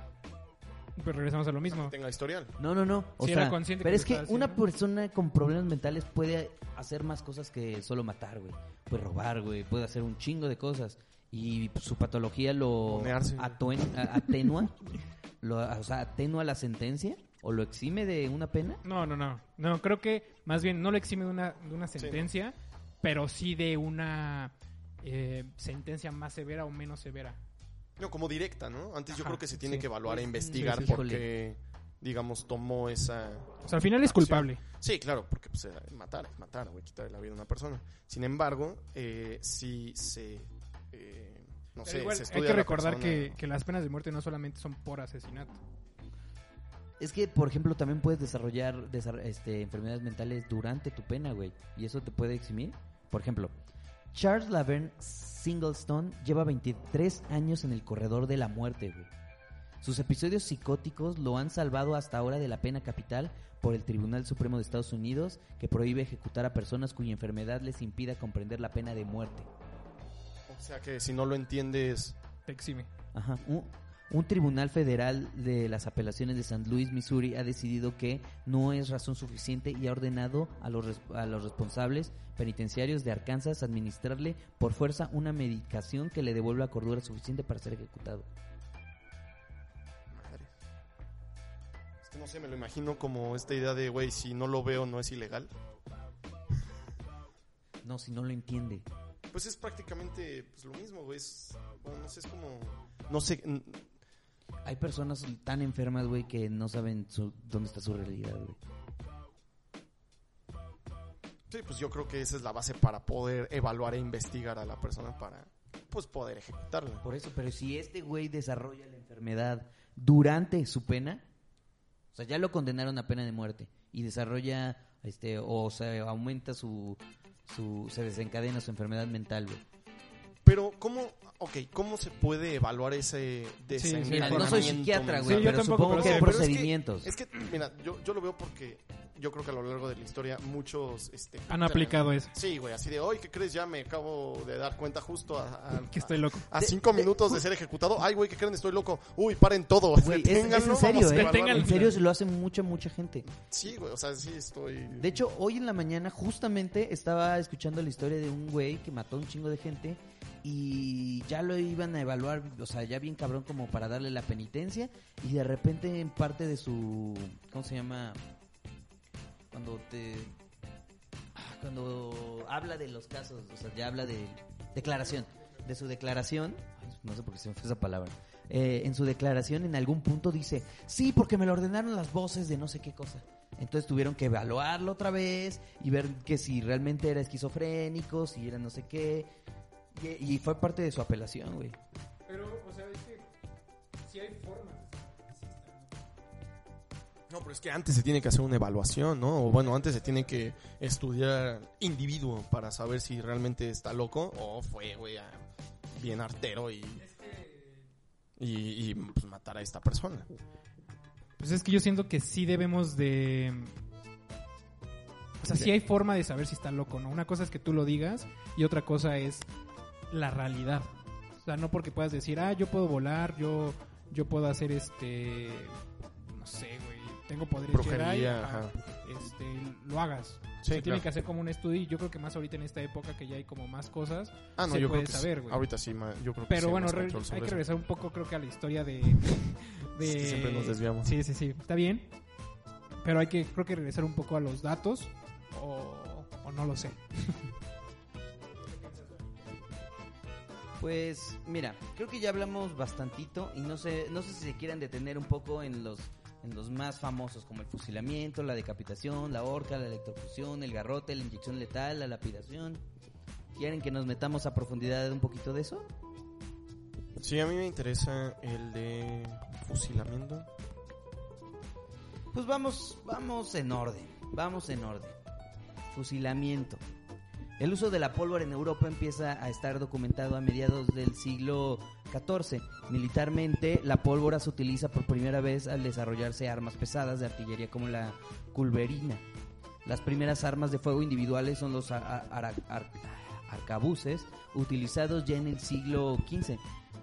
Pues regresamos a lo mismo. Tenga historial. No, no, no. O Si sea, era consciente pero que es que una persona con problemas mentales puede hacer más cosas que solo matar, güey. Puede robar, güey. Puede hacer un chingo de cosas. Y su patología lo Monearse, güey. atuen- a- atenúa, lo, o sea, atenúa la sentencia o lo exime de una pena. No, no, no. No, creo que más bien no lo exime de una, de una Sí, sentencia, pero sí de una eh, sentencia más severa o menos severa. No, como directa, ¿no? Antes yo creo que se tiene sí. que evaluar e investigar sí, sí. porque, digamos, tomó esa... O sea, al final es culpable. Sí, claro, porque pues, matar es matar, güey, quitarle la vida a una persona. Sin embargo, eh, si se... eh, no Pero sé, igual se hay que recordar persona- que, que las penas de muerte no solamente son por asesinato. Es que, por ejemplo, también puedes desarrollar desar- este, enfermedades mentales durante tu pena, güey. Y eso te puede eximir. Por ejemplo, Charles Laverne Singlestone lleva 23 años en el corredor de la muerte, güey. Sus episodios psicóticos lo han salvado hasta ahora de la pena capital por el Tribunal Supremo de Estados Unidos, que prohíbe ejecutar a personas cuya enfermedad les impida comprender la pena de muerte. O sea que si no lo entiendes... Te exime. Ajá. Un, un tribunal federal de las apelaciones de San Luis, Missouri, ha decidido que no es razón suficiente y ha ordenado a los, a los responsables penitenciarios de Arkansas administrarle por fuerza una medicación que le devuelva cordura suficiente para ser ejecutado. Madre. Es que no sé, me lo imagino como esta idea de, güey, si no lo veo no es ilegal. No, si no lo entiende. Pues es prácticamente pues, lo mismo, güey. Es, bueno, no sé, es como... No sé... hay personas tan enfermas, güey, que no saben su- dónde está su realidad, güey. Sí, pues yo creo que esa es la base para poder evaluar e investigar a la persona para pues poder ejecutarla. Por eso, pero si este güey desarrolla la enfermedad durante su pena, o sea, ya lo condenaron a pena de muerte y desarrolla, este, o se aumenta su, su, se desencadena su enfermedad mental, güey. Pero ¿cómo, ok, cómo se puede evaluar ese sí, Mira, no soy desencadenamiento psiquiatra, güey, Sí, pero tampoco, supongo pero que sí, hay pero es que- procedimientos. Es que, mira, yo, yo lo veo porque yo creo que a lo largo de la historia muchos... Este, Han aplicado eso. Sí, güey, así de, hoy, ¿qué crees? Ya me acabo de dar cuenta justo a, a- Que estoy loco. a cinco minutos de ser ejecutado. Ay, güey, ¿qué creen? Estoy loco. Uy, paren todo. Güey, es, es en serio, ¿eh? En serio, se lo hace mucha, mucha gente. Sí, güey, o sea, sí estoy... De hecho, hoy en la mañana justamente estaba escuchando la historia de un güey que mató a un chingo de gente y ya lo iban a evaluar, o sea, ya bien cabrón como para darle la penitencia y de repente en parte de su, ¿cómo se llama? Cuando te... ah, Cuando habla de los casos, o sea, ya habla de declaración, de su declaración, no sé por qué se me fue esa palabra, eh, en su declaración en algún punto dice, sí, porque me lo ordenaron las voces de no sé qué cosa. Entonces tuvieron que evaluarlo otra vez y ver que si realmente era esquizofrénico, si era no sé qué. Y, y fue parte de su apelación, güey. Pero, o sea, es que sí hay formas. No, pero es que antes se tiene que hacer una evaluación, ¿no? O bueno, antes se tiene que estudiar individuo para saber si realmente está loco o fue, güey, bien artero y... Y, y, pues, matar a esta persona. Pues es que yo siento que sí debemos de... O sea, sí hay forma de saber si está loco, ¿no? Una cosa es que tú lo digas y otra cosa es la realidad. O sea, no porque puedas decir, ah, yo puedo volar, yo, yo puedo hacer este... No sé, güey, tengo poderes Brujería, Jedi, ajá. este, lo hagas. Sí, Se tiene claro. que hacer como un estudio y yo creo que más ahorita en esta época que ya hay como más cosas. Ah, no, se yo puede creo que saber, sí. güey. ahorita sí, ma- yo creo que sí Pero hay bueno, sobre hay que eso. regresar un poco creo que a la historia de... de... Es que siempre nos desviamos. Sí, sí, sí, está bien. Pero hay que, creo que regresar un poco a los datos o, o no lo sé. Pues mira, creo que ya hablamos bastantito y no sé, no sé si se quieran detener un poco en los en los más famosos como el fusilamiento, la decapitación, la horca, la electrofusión, el garrote, la inyección letal, la lapidación. ¿Quieren que nos metamos a profundidad un poquito de eso? Sí, a mí me interesa el de fusilamiento. Pues vamos, vamos en orden, vamos en orden. Fusilamiento. El uso de la pólvora en Europa empieza a estar documentado a mediados del siglo XIV. Militarmente, la pólvora se utiliza por primera vez al desarrollarse armas pesadas de artillería como la culverina. Las primeras armas de fuego individuales son los arcabuces, utilizados ya en el siglo XV.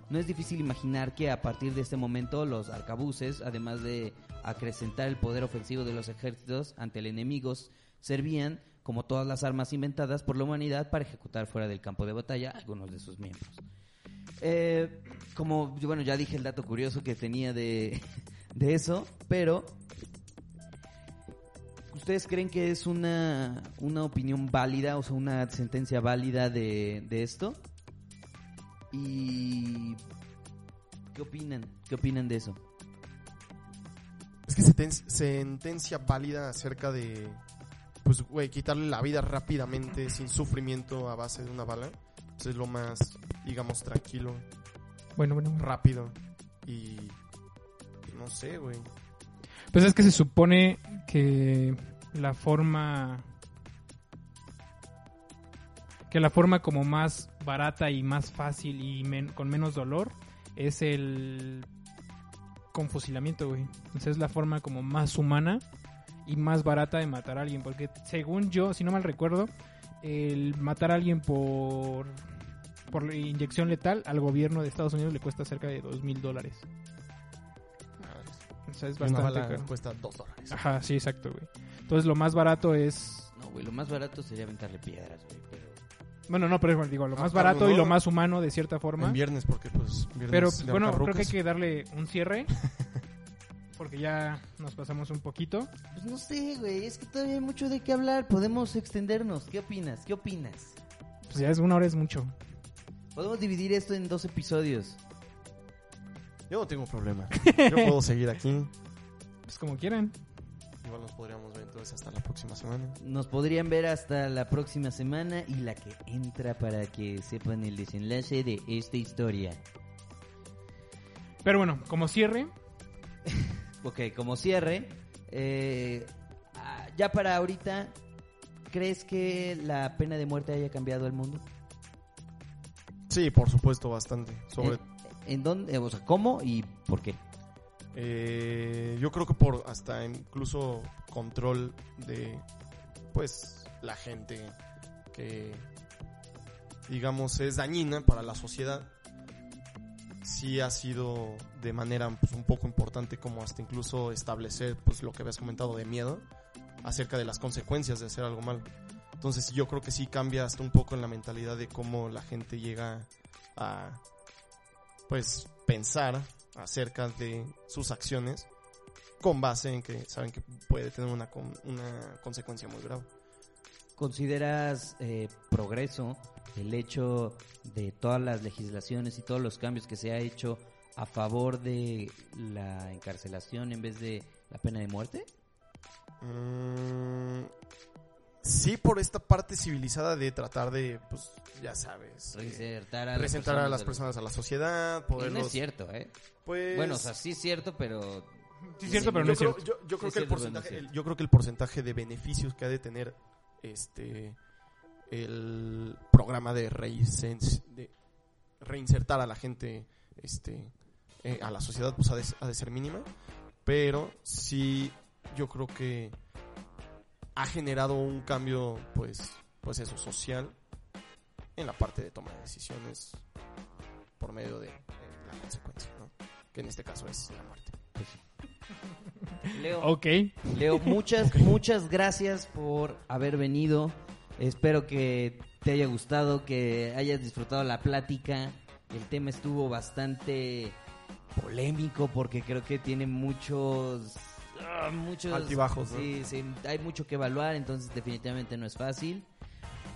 No es difícil imaginar que a partir de este momento los arcabuces, además de acrecentar el poder ofensivo de los ejércitos ante el enemigo, servían como todas las armas inventadas por la humanidad para ejecutar fuera del campo de batalla a algunos de sus miembros. Eh, como, bueno, ya dije el dato curioso que tenía de, de eso, pero ¿ustedes creen que es una, una opinión válida, o sea, una sentencia válida de, de esto? ¿Y qué opinan? ¿Qué opinan de eso? Es que senten- sentencia válida acerca de, pues, güey, quitarle la vida rápidamente, sin sufrimiento a base de una bala. Pues es lo más, digamos, tranquilo, Bueno, bueno. rápido y... No sé, güey. Pues es que se supone que la forma que la forma como más barata y más fácil y men- con menos dolor es el con fusilamiento, güey. Entonces es la forma como más humana y más barata de matar a alguien, porque según yo, si no mal recuerdo, el matar a alguien por por inyección letal al gobierno de Estados Unidos le cuesta cerca de dos mil dólares. O sea, es Una bastante bala caro. cuesta dos dólares. Ajá, sí, exacto, güey. Entonces lo más barato es... No, güey, lo más barato sería aventarle piedras, güey, pero... Bueno, no, pero digo, lo Ah, más barato ¿no? y lo más humano de cierta forma. En viernes, porque pues... Viernes Pero bueno, creo que hay que darle un cierre. Porque ya nos pasamos un poquito. Pues no sé, güey, es que todavía hay mucho de qué hablar, podemos extendernos. ¿Qué opinas? ¿Qué opinas? Pues ya es una hora, es mucho. Podemos dividir esto en dos episodios. Yo no tengo problema. Yo puedo seguir aquí. Pues como quieran. Igual nos podríamos ver entonces hasta la próxima semana. Nos podrían ver hasta la próxima semana y la que entra para que sepan el desenlace de esta historia. Pero bueno, como cierre, Ok, como cierre, eh, ya para ahorita, ¿crees que la pena de muerte haya cambiado el mundo? Sí, por supuesto, bastante. Sobre, ¿En, en dónde? O sea, ¿cómo y por qué? eh, yo creo que por hasta incluso control de, pues, la gente que, digamos, es dañina para la sociedad. Sí ha sido de manera pues, un poco importante como hasta incluso establecer pues lo que habías comentado de miedo acerca de las consecuencias de hacer algo mal. Entonces yo creo que sí cambia hasta un poco en la mentalidad de cómo la gente llega a pues pensar acerca de sus acciones con base en que saben que puede tener una, una consecuencia muy grave. ¿Consideras eh, progreso el hecho de todas las legislaciones y todos los cambios que se ha hecho a favor de la encarcelación en vez de la pena de muerte? Mm, sí por esta parte civilizada de tratar de, pues ya sabes, eh, Reinsertar a, las presentar a las del- personas a la sociedad, poderlos... No es cierto, ¿eh? Pues, Bueno, o sea, sí es cierto, pero... sí es cierto, pero no yo es creo, cierto. yo, yo creo Sí que es el cierto, pero no es porcentaje, cierto. el- yo creo que el porcentaje de beneficios que ha de tener este el programa de, de reinsertar a la gente este eh, a la sociedad pues ha de, ha de ser mínima, pero sí yo creo que ha generado un cambio pues pues eso social en la parte de toma de decisiones por medio de, eh, la consecuencia, ¿no? Que en este caso es la muerte. Leo, Ok. Leo, muchas, muchas gracias por haber venido. Espero que te haya gustado, que hayas disfrutado la plática. El tema estuvo bastante polémico porque creo que tiene muchos... ah, muchos Altibajos, ¿no? Sí, sí, hay mucho que evaluar, entonces definitivamente no es fácil.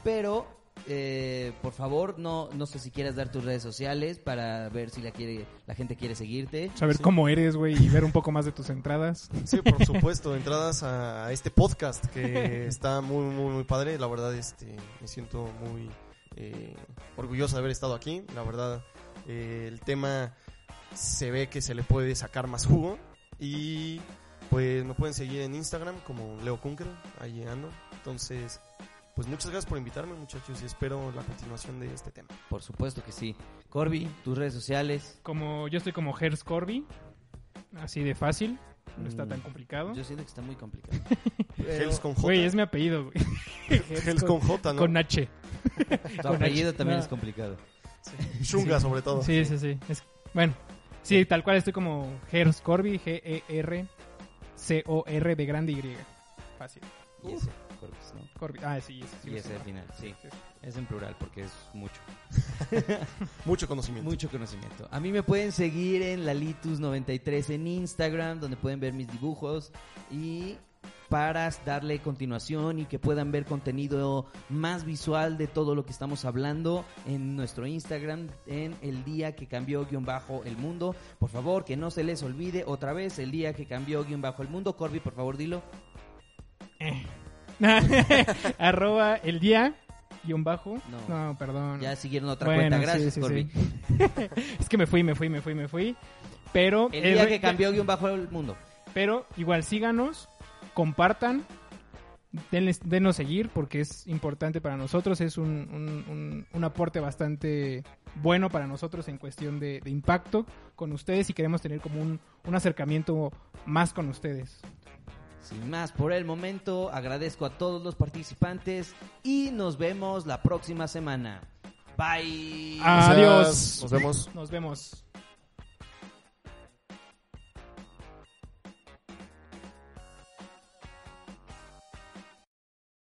Pero, eh, por favor, no, no sé si quieras dar tus redes sociales para ver si la, quiere, la gente quiere seguirte. Saber Sí. cómo eres, güey, y ver un poco más de tus entradas. Sí, por supuesto, entradas a este podcast que está muy, muy, muy padre. La verdad, este, me siento muy eh, orgulloso de haber estado aquí. La verdad, eh, el tema se ve que se le puede sacar más jugo. Y pues me pueden seguir en Instagram como Leo Kunkel, ahí ando. Entonces, pues muchas gracias por invitarme, muchachos, y espero la continuación de este tema. Por supuesto que sí. Corby, tus redes sociales. Como yo estoy como Hers Corby, así de fácil, no está Mm, tan complicado. Yo siento que está muy complicado. Hells con J. Güey, es mi apellido, güey. Hells con J, ¿no? Con H. Tu Con apellido H. también No. es complicado. Shunga, sobre todo. Sí, sí, sí. Es- bueno, sí, tal cual estoy como Hers Corby, G-E-R-C-O-R de grande Y. Fácil. Corby, ¿no? Corby. Ah, sí, ese sí. Y ese final, sí. Sí, sí. Es en plural porque es mucho. Mucho conocimiento. Mucho conocimiento. A mí me pueden seguir en Lalitus93 en Instagram, donde pueden ver mis dibujos y para darle continuación y que puedan ver contenido más visual de todo lo que estamos hablando en nuestro Instagram en el día que cambió guion bajo el mundo. Por favor, que no se les olvide otra vez el día que cambió guion bajo el mundo. Corby, por favor, dilo. Eh. Arroba el día guion bajo. No. No, perdón. Ya siguieron otra Bueno, cuenta. Gracias, sí, Corby. sí. es que me fui, me fui, me fui, me fui. Pero, El día que cambió guion bajo el mundo. pero igual síganos, compartan, denles, denos seguir porque es importante para nosotros, es un, un- un- un aporte bastante bueno para nosotros en cuestión de, de impacto con ustedes y queremos tener como un, un acercamiento más con ustedes. Sin más por el momento, agradezco a todos los participantes y nos vemos la próxima semana. Bye. Adiós. Nos vemos. Nos vemos.